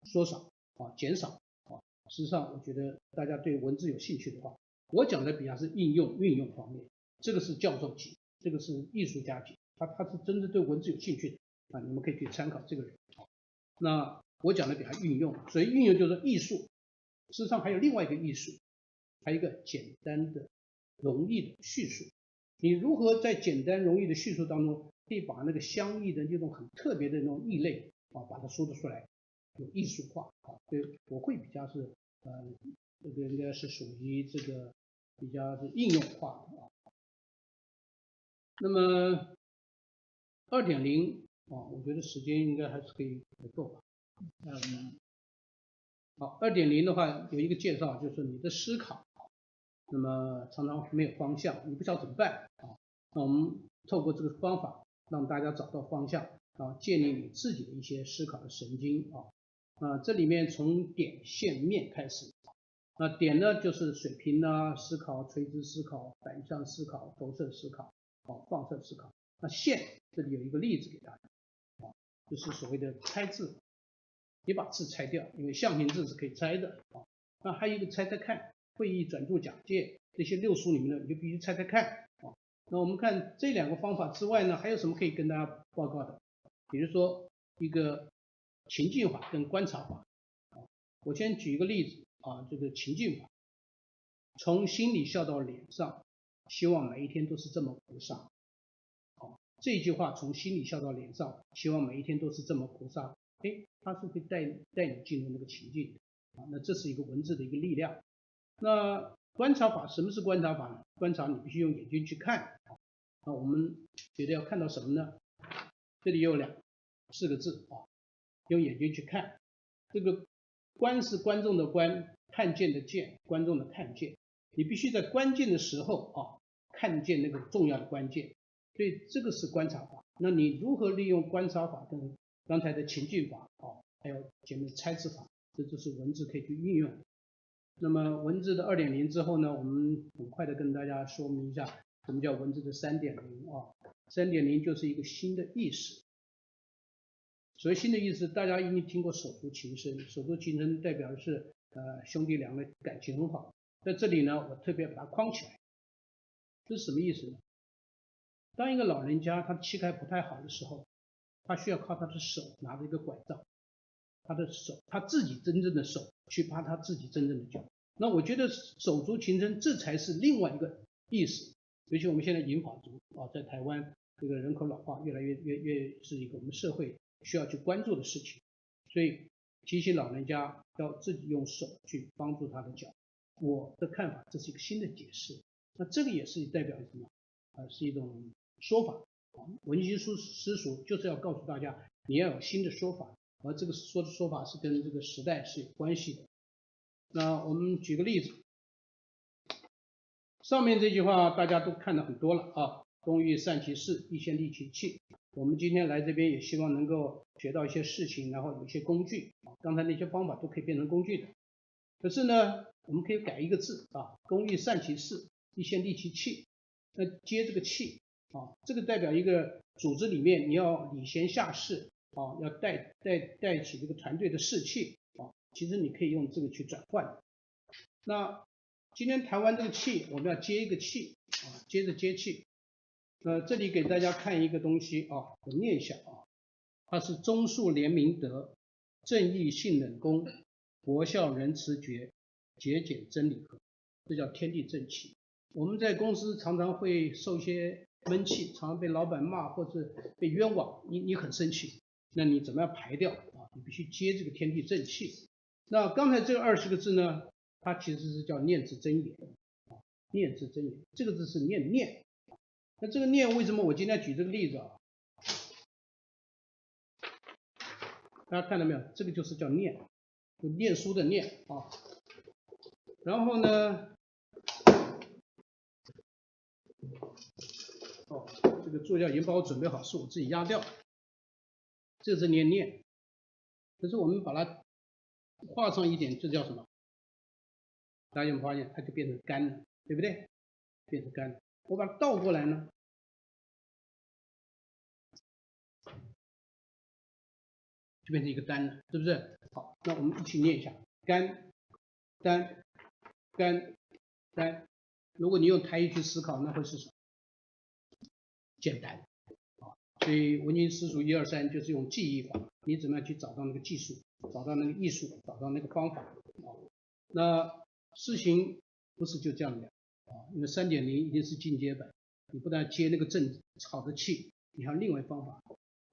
缩少啊、减少啊。事实上我觉得大家对文字有兴趣的话，我讲的比较是应用运用方面，这个是教授级，这个是艺术家级，他他是真的对文字有兴趣的啊，你们可以去参考这个人啊。那。我讲的比较运用，所以运用就是艺术。事实上还有另外一个艺术，还有一个简单的、容易的叙述。你如何在简单容易的叙述当中，可以把那个相异的那种很特别的那种异类啊，把它说得出来，有艺术化啊。所以我会比较是呃，这个应该是属于这个比较是应用化的啊。那么二点零啊，我觉得时间应该还是可以够吧。嗯，好，二点零的话有一个介绍，就是你的思考，那么常常没有方向，你不知道怎么办啊？那我们透过这个方法，让大家找到方向啊，建立你自己的一些思考的神经啊。啊，这里面从点、线、面开始，那点呢就是水平啊，思考、垂直思考、反向思考、投射思考、啊放射思考。那线这里有一个例子给大家啊，就是所谓的拆字。你把字拆掉，因为象形字是可以拆的啊。那还有一个拆拆看，会议转注讲解这些六书里面的，你就必须拆拆看啊。那我们看这两个方法之外呢，还有什么可以跟大家报告的？比如说一个情境法跟观察法啊。我先举一个例子啊，这个情境法，从心里笑到脸上，希望每一天都是这么菩萨。好，这句话从心里笑到脸上，希望每一天都是这么菩萨。哎，它是会带带你进入那个情境啊，那这是一个文字的一个力量。那观察法，什么是观察法呢？观察你必须用眼睛去看啊。那我们觉得要看到什么呢？这里有两四个字啊，用眼睛去看。这个观是观众的观，看见的见，观众的看见。你必须在关键的时候啊，看见那个重要的关键。所以这个是观察法。那你如何利用观察法跟刚才的情境法啊，还有前面的拆字法，这就是文字可以去运用。那么文字的二点零之后呢，我们很快的跟大家说明一下什么叫文字的三点零啊。三点零就是一个新的意识。所谓新的意思，大家一定听过手足情深，手足情深代表的是呃兄弟两个感情很好。在这里呢，我特别把它框起来，这是什么意思呢？当一个老人家他气概不太好的时候。他需要靠他的手拿着一个拐杖，他的手，他自己真正的手去扒他自己真正的脚。那我觉得手足情深，这才是另外一个意思。尤其我们现在银发族啊，在台湾这个人口老化越来越越越是一个我们社会需要去关注的事情。所以提醒老人家要自己用手去帮助他的脚。我的看法，这是一个新的解释。那这个也是代表什么？啊，是一种说法。文心诗书就是要告诉大家，你要有新的说法，而这个说的说法是跟这个时代是有关系的。那我们举个例子，上面这句话大家都看得很多了啊，工欲善其事，必先利其器。我们今天来这边也希望能够学到一些事情，然后有一些工具，刚才那些方法都可以变成工具的。可是呢，我们可以改一个字啊，工欲善其事，必先利其器。那接这个器啊，这个代表一个组织里面你要礼贤下士啊，要带带带起这个团队的士气啊。其实你可以用这个去转换。那今天谈完这个气，我们要接一个气啊，接着接气。呃，这里给大家看一个东西啊，我念一下啊，它是忠恕廉明德，正义信冷公。博孝仁慈节，节俭真理和，这叫天地正气。我们在公司常常会受一些闷气，常被老板骂或者被冤枉，你你很生气，那你怎么样排掉啊？你必须接这个天地正气。那刚才这二十个字呢，它其实是叫念字真言啊，念字真言，这个字是念念。那这个念为什么我今天举这个例子啊？大家看到没有？这个就是叫念。就念书的念啊，然后呢，哦，这个作业已经帮我准备好，是我自己压掉，这是念念，可是我们把它画上一点，这叫什么？大家有没有发现，它就变成干了，对不对？变成干了，我把它倒过来呢，就变成一个单了，是不是？好，那我们一起念一下：干、单、干、单。如果你用台语去思考，那会是什么？简单。啊，所以文经私塾一二三就是用记忆法，你怎么样去找到那个技术，找到那个艺术，找到那个方法。啊，那事情不是就这样的啊，因为三点零一定是进阶版，你不但接那个正好的气，你还有另外方法。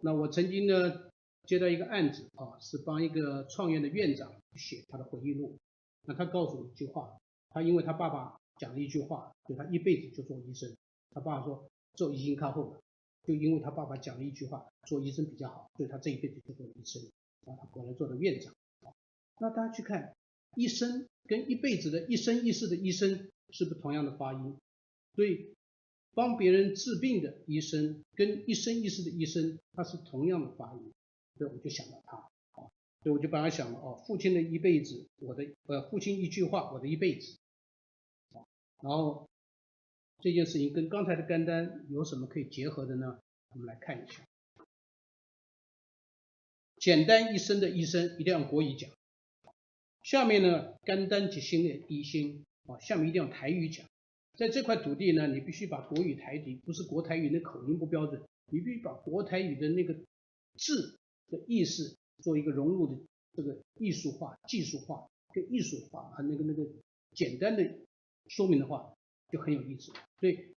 那我曾经呢，接到一个案子啊，是帮一个创业的院长写他的回忆录。那他告诉我一句话，他因为他爸爸讲了一句话，就他一辈子就做医生。他爸爸说做医生靠后的，就因为他爸爸讲了一句话，做医生比较好，所以他这一辈子就做医生。然后他果然做了院长。那大家去看，医生跟一辈子的一生一世的医生是不同样的发音，所以帮别人治病的医生跟一生一世的医生，他是同样的发音。所以我就想到他，啊，所以我就把他想了，哦，父亲的一辈子，我的，呃，父亲一句话，我的一辈子，啊，然后这件事情跟刚才的肝丹有什么可以结合的呢？我们来看一下，简单一生的医生一定要国语讲，下面呢，肝丹即心的医心，啊，下面一定要台语讲，在这块土地呢，你必须把国语台语，不是国台语那口音不标准，你必须把国台语的那个字。的意思做一个融入的这个艺术化、技术化跟艺术化啊，那个那个简单的说明的话就很有意思。所以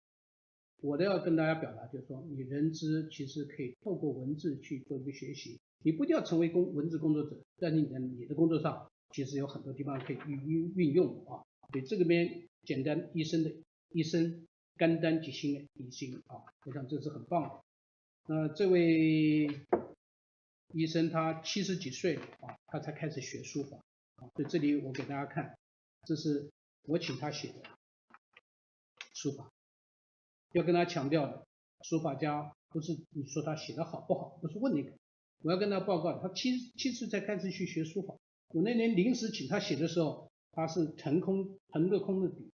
我都要跟大家表达，就是说，你人知其实可以透过文字去做一个学习，你不一定要成为工文字工作者，但你的你的工作上其实有很多地方可以运运运用啊。所以这个边简单医生的医生，甘丹即心的医心啊，我想这是很棒的。那这位。医生他七十几岁啊，他才开始学书法啊。所以这里我给大家看，这是我请他写的书法。要跟他强调的，书法家不是你说他写的好不好，不是问那个。我要跟他报告，他七七岁才开始去学书法。我那年临时请他写的时候，他是腾空腾个空的笔，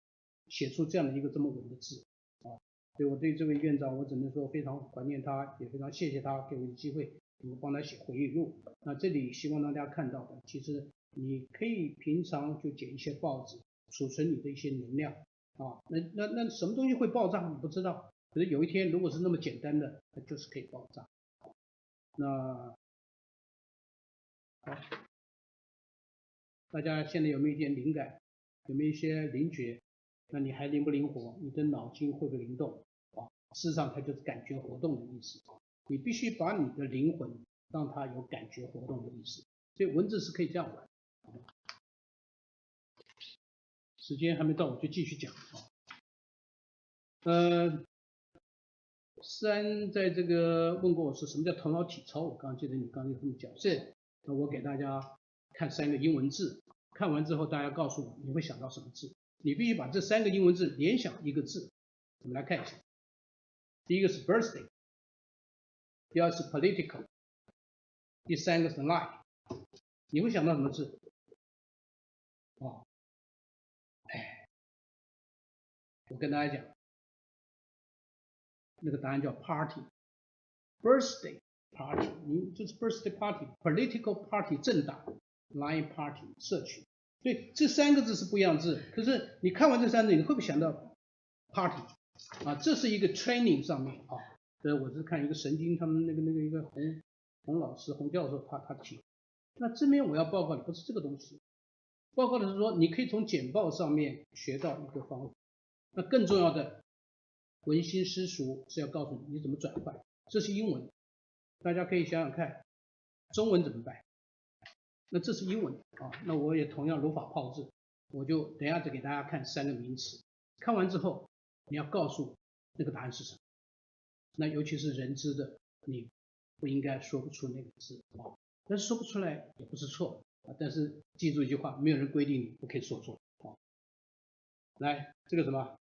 写出这样的一个这么稳的字啊。所以我对这位院长，我只能说非常怀念他，也非常谢谢他给我的机会。我帮他写回忆录，那这里希望大家看到的，其实你可以平常就捡一些报纸，储存你的一些能量啊。那那那什么东西会爆炸？你不知道。可是有一天，如果是那么简单的，它就是可以爆炸。那好，大家现在有没有一点灵感？有没有一些灵觉？那你还灵不灵活？你的脑筋会不会灵动？啊，事实上它就是感觉活动的意思。你必须把你的灵魂让它有感觉活动的意思，所以文字是可以这样玩。时间还没到，我就继续讲啊。呃，思安在这个问过我是什么叫头脑体操，我刚刚记得你刚刚有这么讲。是，那我给大家看三个英文字，看完之后大家告诉我你会想到什么字，你必须把这三个英文字联想一个字。我们来看一下，第一个是 birthday，第二是 political，第三个是 lie，你会想到什么字？我跟大家讲。那个答案叫 party，birthday party，你就是 birthday party，political party 政党，line party 社群，所以这三个字是不一样的字。可是你看完这三个字，你会不会想到 party？啊，这是一个 training 上面啊，所以我是看一个神经，他们那个那个一个洪洪老师洪教授他他提。那这边我要报告的不是这个东西，报告的是说你可以从简报上面学到一个方法。那更重要的。文心诗书是要告诉你你怎么转换，这是英文，大家可以想想看，中文怎么办？那这是英文啊，那我也同样如法炮制，我就等下再给大家看三个名词，看完之后你要告诉那个答案是什么，那尤其是人知的，你不应该说不出那个字啊，但是说不出来也不是错啊，但是记住一句话，没有人规定你不可以说错啊。来，这个什么？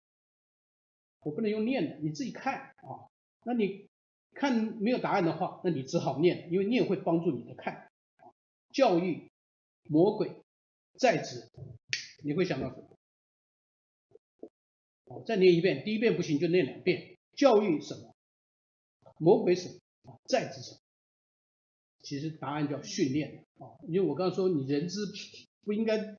我不能用念的，你自己看啊。那你看没有答案的话，那你只好念，因为念会帮助你的看。教育、魔鬼、在职，你会想到什么？好，再念一遍，第一遍不行就念两遍。教育什么？魔鬼什么？在职什么？其实答案叫训练啊，因为我刚刚说你人之不应该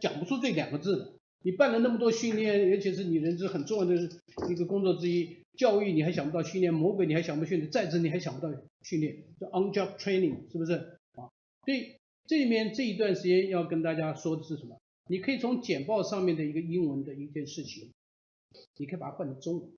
讲不出这两个字的。你办了那么多训练，而且是你人资很重要的一个工作之一，教育你还想不到训练，魔鬼你还想不到训练，在职你还想不到训练，叫 on-job training 是不是啊？所以这里面这一段时间要跟大家说的是什么？你可以从简报上面的一个英文的一件事情，你可以把它换成中文。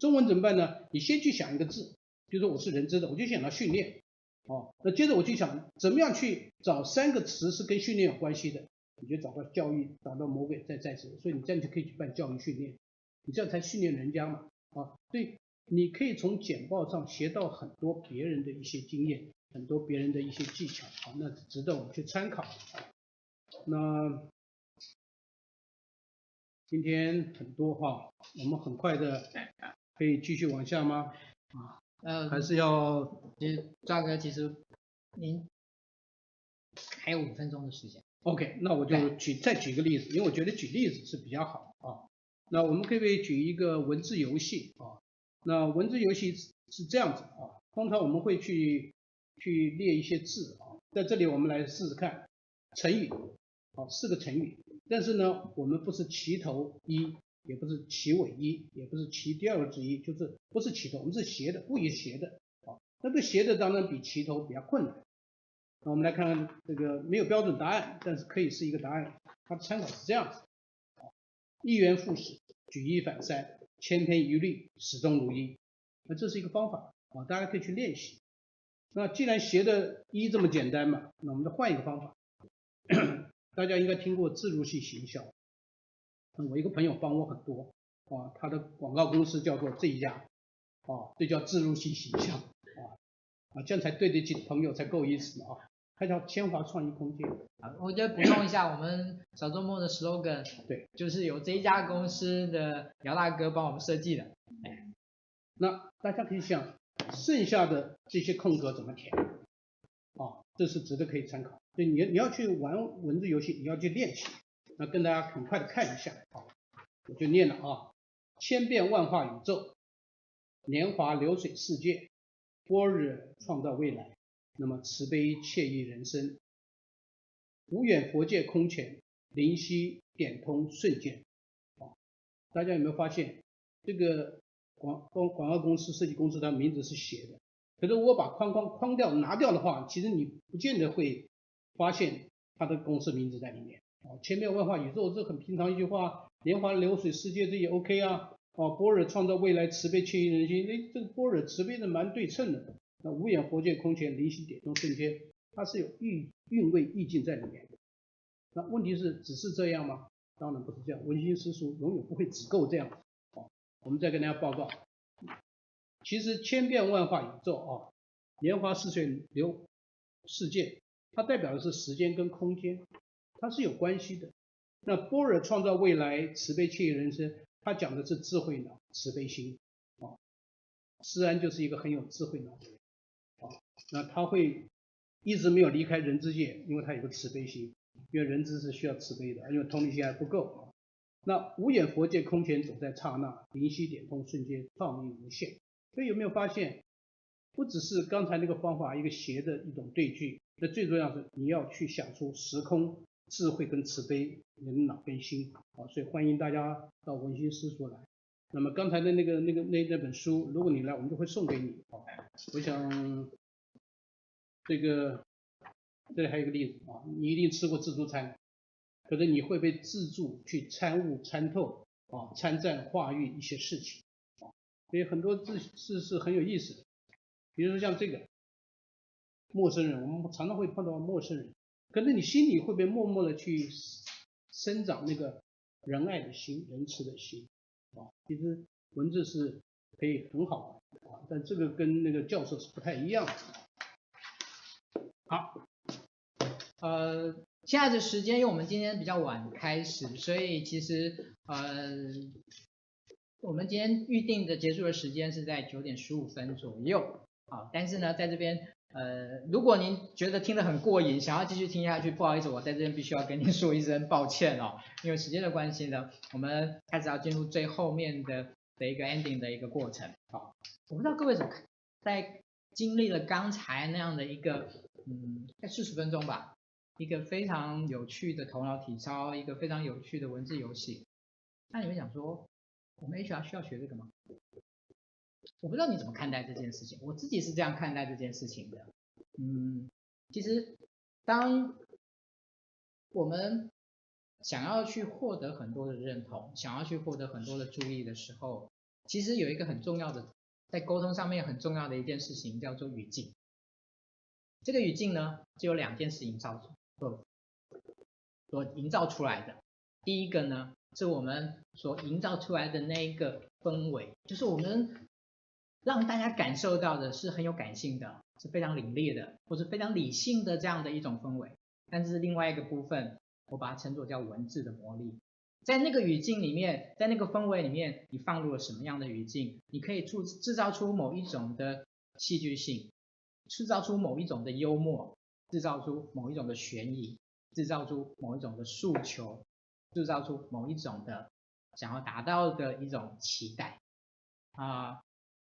中文怎么办呢？你先去想一个字，比如说我是人资的，我就想到训练，哦，那接着我就想怎么样去找三个词是跟训练有关系的。你就找到教育，找到魔鬼在在职，所以你这样就可以去办教育训练，你这样才训练人家嘛啊，所以你可以从简报上学到很多别人的一些经验，很多别人的一些技巧啊，那值得我们去参考。那今天很多哈，我们很快的可以继续往下吗？啊，呃，还是要，其实赵哥，其实您还有五分钟的时间。OK，那我就举再举个例子，因为我觉得举例子是比较好啊。那我们可不可以举一个文字游戏啊？那文字游戏是这样子啊，通常我们会去去列一些字啊，在这里我们来试试看成语，啊，四个成语，但是呢，我们不是齐头一，也不是齐尾一，也不是齐第二个字一，就是不是齐头，我们是斜的，故意斜的啊。那个斜的当然比齐头比较困难。那我们来看看这个没有标准答案，但是可以是一个答案。它的参考是这样子：一元复始，举一反三，千篇一律，始终如一。那这是一个方法啊，大家可以去练习。那既然学的一这么简单嘛，那我们再换一个方法。大家应该听过置入性行销。我一个朋友帮我很多啊，他的广告公司叫做这一家啊，这叫置入性行销啊啊，这样才对得起朋友才够意思啊。它叫千华创意空间。啊，我就补充一下，我们小周末的 slogan，对，就是由这一家公司的姚大哥帮我们设计的。哎，那大家可以想，剩下的这些空格怎么填？啊，这是值得可以参考。所以你你要去玩文字游戏，你要去练习。那跟大家很快的看一下啊，我就念了啊，千变万化宇宙，年华流水世界，波日创造未来。那么慈悲惬意人生，无远佛界空前，灵犀点通瞬间。啊，大家有没有发现这个广广广告公司、设计公司，它名字是写的，可是我把框框框掉拿掉的话，其实你不见得会发现它的公司名字在里面。啊，千变万化宇宙，这很平常一句话，年华流水世界这也 OK 啊。啊，般若创造未来，慈悲惬意人心，哎，这个般若慈悲的蛮对称的。那无眼佛界空前，灵犀点通瞬间，它是有韵韵味意境在里面的。那问题是，只是这样吗？当然不是这样。文心诗书永远不会只够这样。好，我们再跟大家报告，其实千变万化宇宙啊，莲华似水流世界，它代表的是时间跟空间，它是有关系的。那般若创造未来，慈悲切人生，它讲的是智慧脑、慈悲心啊。施安就是一个很有智慧脑的人，那他会一直没有离开人之界，因为他有个慈悲心，因为人之是需要慈悲的，因为同理心还不够。那无眼佛界空前走在刹那，灵犀点通瞬间，道明无限。所以有没有发现，不只是刚才那个方法，一个邪的一种对句，那最重要是你要去想出时空智慧跟慈悲，人脑跟心啊。所以欢迎大家到文心师所来。那么刚才的那个那个那那本书，如果你来，我们就会送给你啊。我想这个这里还有个例子啊，你一定吃过自助餐，可是你会被自助去参悟参透啊，参赞化育一些事情啊。所以很多字是是很有意思的，比如说像这个陌生人，我们常常会碰到陌生人，可是你心里会不会默默的去生长那个仁爱的心、仁慈的心？其实文字是可以很好的啊，但这个跟那个教授是不太一样的。好，呃，现在的时间，因为我们今天比较晚开始，所以其实呃。我们今天预定的结束的时间是在九点十五分左右，好，但是呢，在这边，呃，如果您觉得听得很过瘾，想要继续听下去，不好意思，我在这边必须要跟您说一声抱歉哦，因为时间的关系呢，我们开始要进入最后面的的一个 ending 的一个过程，好，我不知道各位怎么，在经历了刚才那样的一个，嗯，在四十分钟吧，一个非常有趣的头脑体操，一个非常有趣的文字游戏，那你们想说？我们 HR 需要学这个吗？我不知道你怎么看待这件事情，我自己是这样看待这件事情的。嗯，其实当我们想要去获得很多的认同，想要去获得很多的注意的时候，其实有一个很重要的，在沟通上面很重要的一件事情叫做语境。这个语境呢，就有两件事情造所所营造出来的。第一个呢，是我们所营造出来的那一个氛围，就是我们让大家感受到的是很有感性的，是非常凛冽的，或是非常理性的这样的一种氛围。但是另外一个部分，我把它称作叫文字的魔力。在那个语境里面，在那个氛围里面，你放入了什么样的语境？你可以制制造出某一种的戏剧性，制造出某一种的幽默，制造出某一种的悬疑，制造出某一种的诉求。制造出某一种的想要达到的一种期待啊，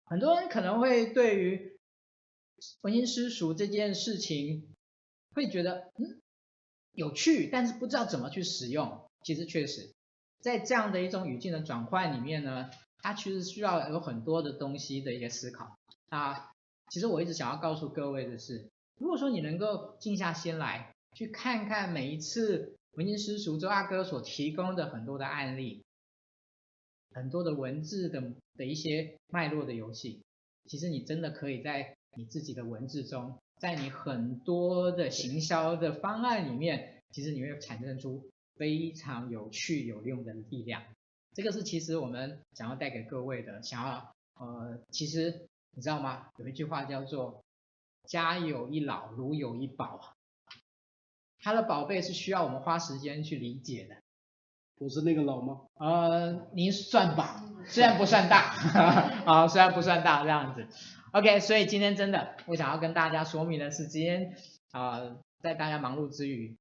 很多人可能会对于文心师塾这件事情会觉得嗯有趣，但是不知道怎么去使用。其实确实，在这样的一种语境的转换里面呢，它其实需要有很多的东西的一个思考啊。其实我一直想要告诉各位的是，如果说你能够静下心来去看看每一次。文心师塾周阿哥所提供的很多的案例，很多的文字的的一些脉络的游戏，其实你真的可以在你自己的文字中，在你很多的行销的方案里面，其实你会产生出非常有趣有用的力量。这个是其实我们想要带给各位的，想要呃，其实你知道吗？有一句话叫做“家有一老，如有一宝”。他的宝贝是需要我们花时间去理解的。我是那个老吗？呃，您算吧，虽然不算大，啊，虽然不算大这样子。OK，所以今天真的，我想要跟大家说明的是，今天啊、呃，在大家忙碌之余，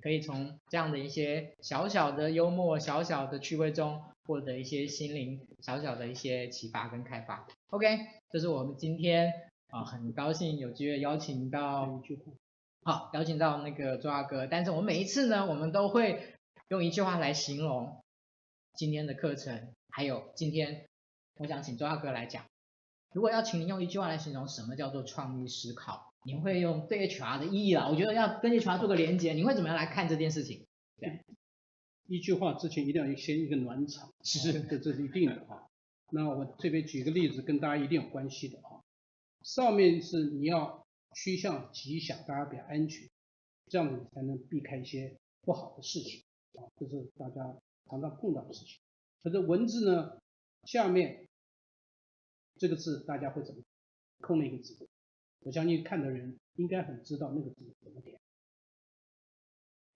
可以从这样的一些小小的幽默、小小的趣味中，获得一些心灵小小的一些启发跟开发。OK，这是我们今天啊、呃，很高兴有机会邀请到。好，邀请到那个周阿哥，但是我们每一次呢，我们都会用一句话来形容今天的课程，还有今天我想请周阿哥来讲。如果要请您用一句话来形容什么叫做创意思考，您会用对 HR 的意义啦，我觉得要跟 HR 做个连接，你会怎么样来看这件事情？对，一句话之前一定要先一个暖场，是，这这是一定的哈。那我这边举个例子，跟大家一定有关系的哈。上面是你要。趋向吉祥，大家比较安全，这样子才能避开一些不好的事情啊，这是大家常常碰到的事情。可是文字呢，下面这个字大家会怎么空了一个字？我相信看的人应该很知道那个字怎么点。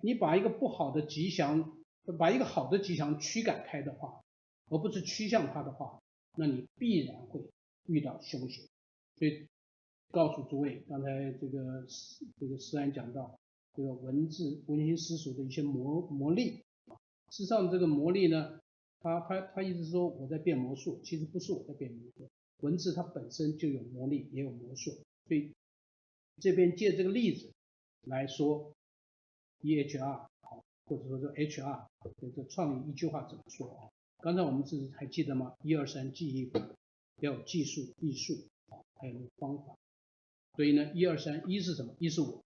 你把一个不好的吉祥，把一个好的吉祥驱赶开的话，而不是趋向它的话，那你必然会遇到凶险。所以告诉诸位，刚才这个这个施安讲到这个文字文心师属的一些魔魔力。事实上，这个魔力呢，他他他意思说我在变魔术，其实不是我在变魔术，文字它本身就有魔力，也有魔术。所以这边借这个例子来说，EHR 好，或者说这 HR 这个创意一句话怎么说啊？刚才我们是还记得吗？一二三记忆法，要有技术、艺术啊，还有方法。所以呢，一二三，一是什么？一是我，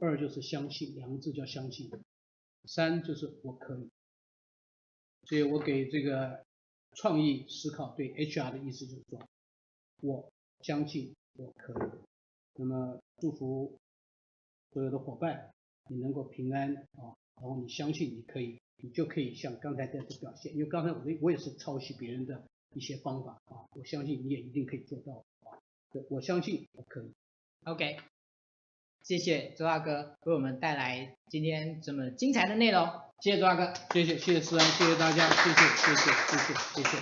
二就是相信，两个字叫相信。三就是我可以，所以我给这个创意思考对 HR 的意思就是说，我相信我可以。那么祝福所有的伙伴，你能够平安啊，然后你相信你可以，你就可以像刚才这样子表现，因为刚才我我也是抄袭别人的一些方法啊，我相信你也一定可以做到啊，对，我相信我可以。OK。谢谢周大哥为我们带来今天这么精彩的内容，谢谢周大哥，谢谢谢谢思安，谢谢大家，谢谢谢谢谢谢谢谢。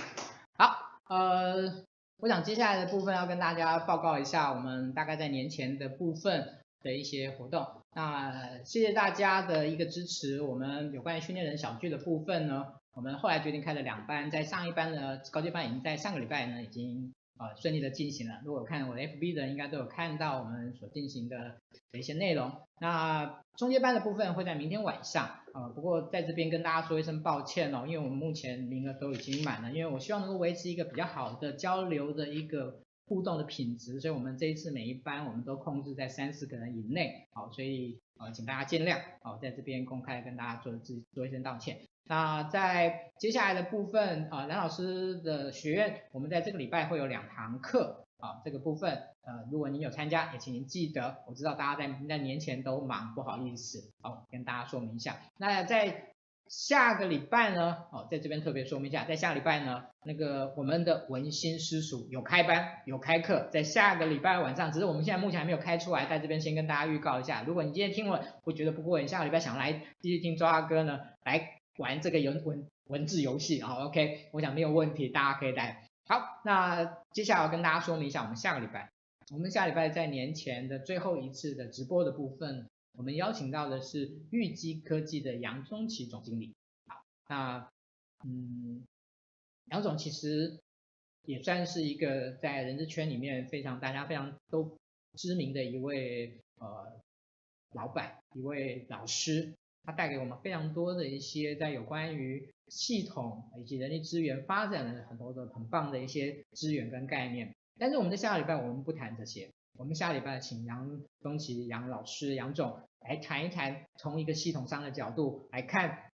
好，呃，我想接下来的部分要跟大家报告一下我们大概在年前的部分的一些活动。那谢谢大家的一个支持，我们有关于训练人小聚的部分呢，我们后来决定开了两班，在上一班呢高阶班已经在上个礼拜呢已经。啊，顺利的进行了。如果看我的 FB 的，应该都有看到我们所进行的的一些内容。那中阶班的部分会在明天晚上啊，不过在这边跟大家说一声抱歉哦，因为我们目前名额都已经满了。因为我希望能够维持一个比较好的交流的一个互动的品质，所以我们这一次每一班我们都控制在三四个人以内。好，所以呃，请大家见谅。好，在这边公开跟大家做自做一声道歉。那在接下来的部分啊，蓝老师的学院，我们在这个礼拜会有两堂课啊，这个部分呃，如果您有参加，也请您记得，我知道大家在在年前都忙，不好意思，好，跟大家说明一下。那在下个礼拜呢，哦，在这边特别说明一下，在下个礼拜呢，那个我们的文心师塾有开班有开课，在下个礼拜晚上，只是我们现在目前还没有开出来，在这边先跟大家预告一下。如果你今天听了，会觉得不过瘾，下个礼拜想来继续听周阿哥呢，来。玩这个文文文字游戏啊，OK，我想没有问题，大家可以来。好，那接下来我跟大家说明一下，我们下个礼拜，我们下礼拜在年前的最后一次的直播的部分，我们邀请到的是玉基科技的杨宗奇总经理。好，那嗯，杨总其实也算是一个在人资圈里面非常大家非常都知名的一位呃老板，一位老师。它带给我们非常多的一些在有关于系统以及人力资源发展的很多的很棒的一些资源跟概念。但是我们在下个礼拜我们不谈这些，我们下礼拜请杨东奇杨老师杨总来谈一谈，从一个系统上的角度来看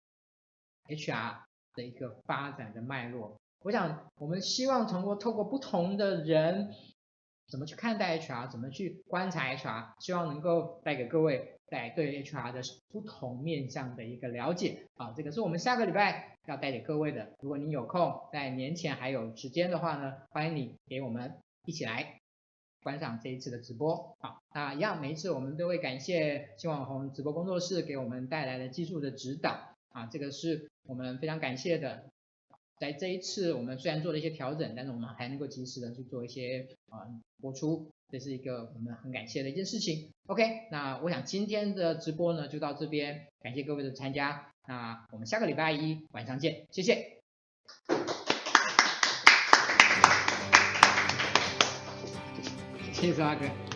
HR 的一个发展的脉络。我想我们希望通过透过不同的人怎么去看待 HR，怎么去观察 HR，希望能够带给各位。在对 HR 的不同面向的一个了解，啊，这个是我们下个礼拜要带给各位的。如果你有空，在年前还有时间的话呢，欢迎你给我们一起来观赏这一次的直播。好，那一样，每一次我们都会感谢新网红直播工作室给我们带来的技术的指导，啊，这个是我们非常感谢的。在这一次，我们虽然做了一些调整，但是我们还能够及时的去做一些啊播出。这是一个我们很感谢的一件事情。OK，那我想今天的直播呢就到这边，感谢各位的参加。那我们下个礼拜一晚上见，谢谢。谢谢阿哥。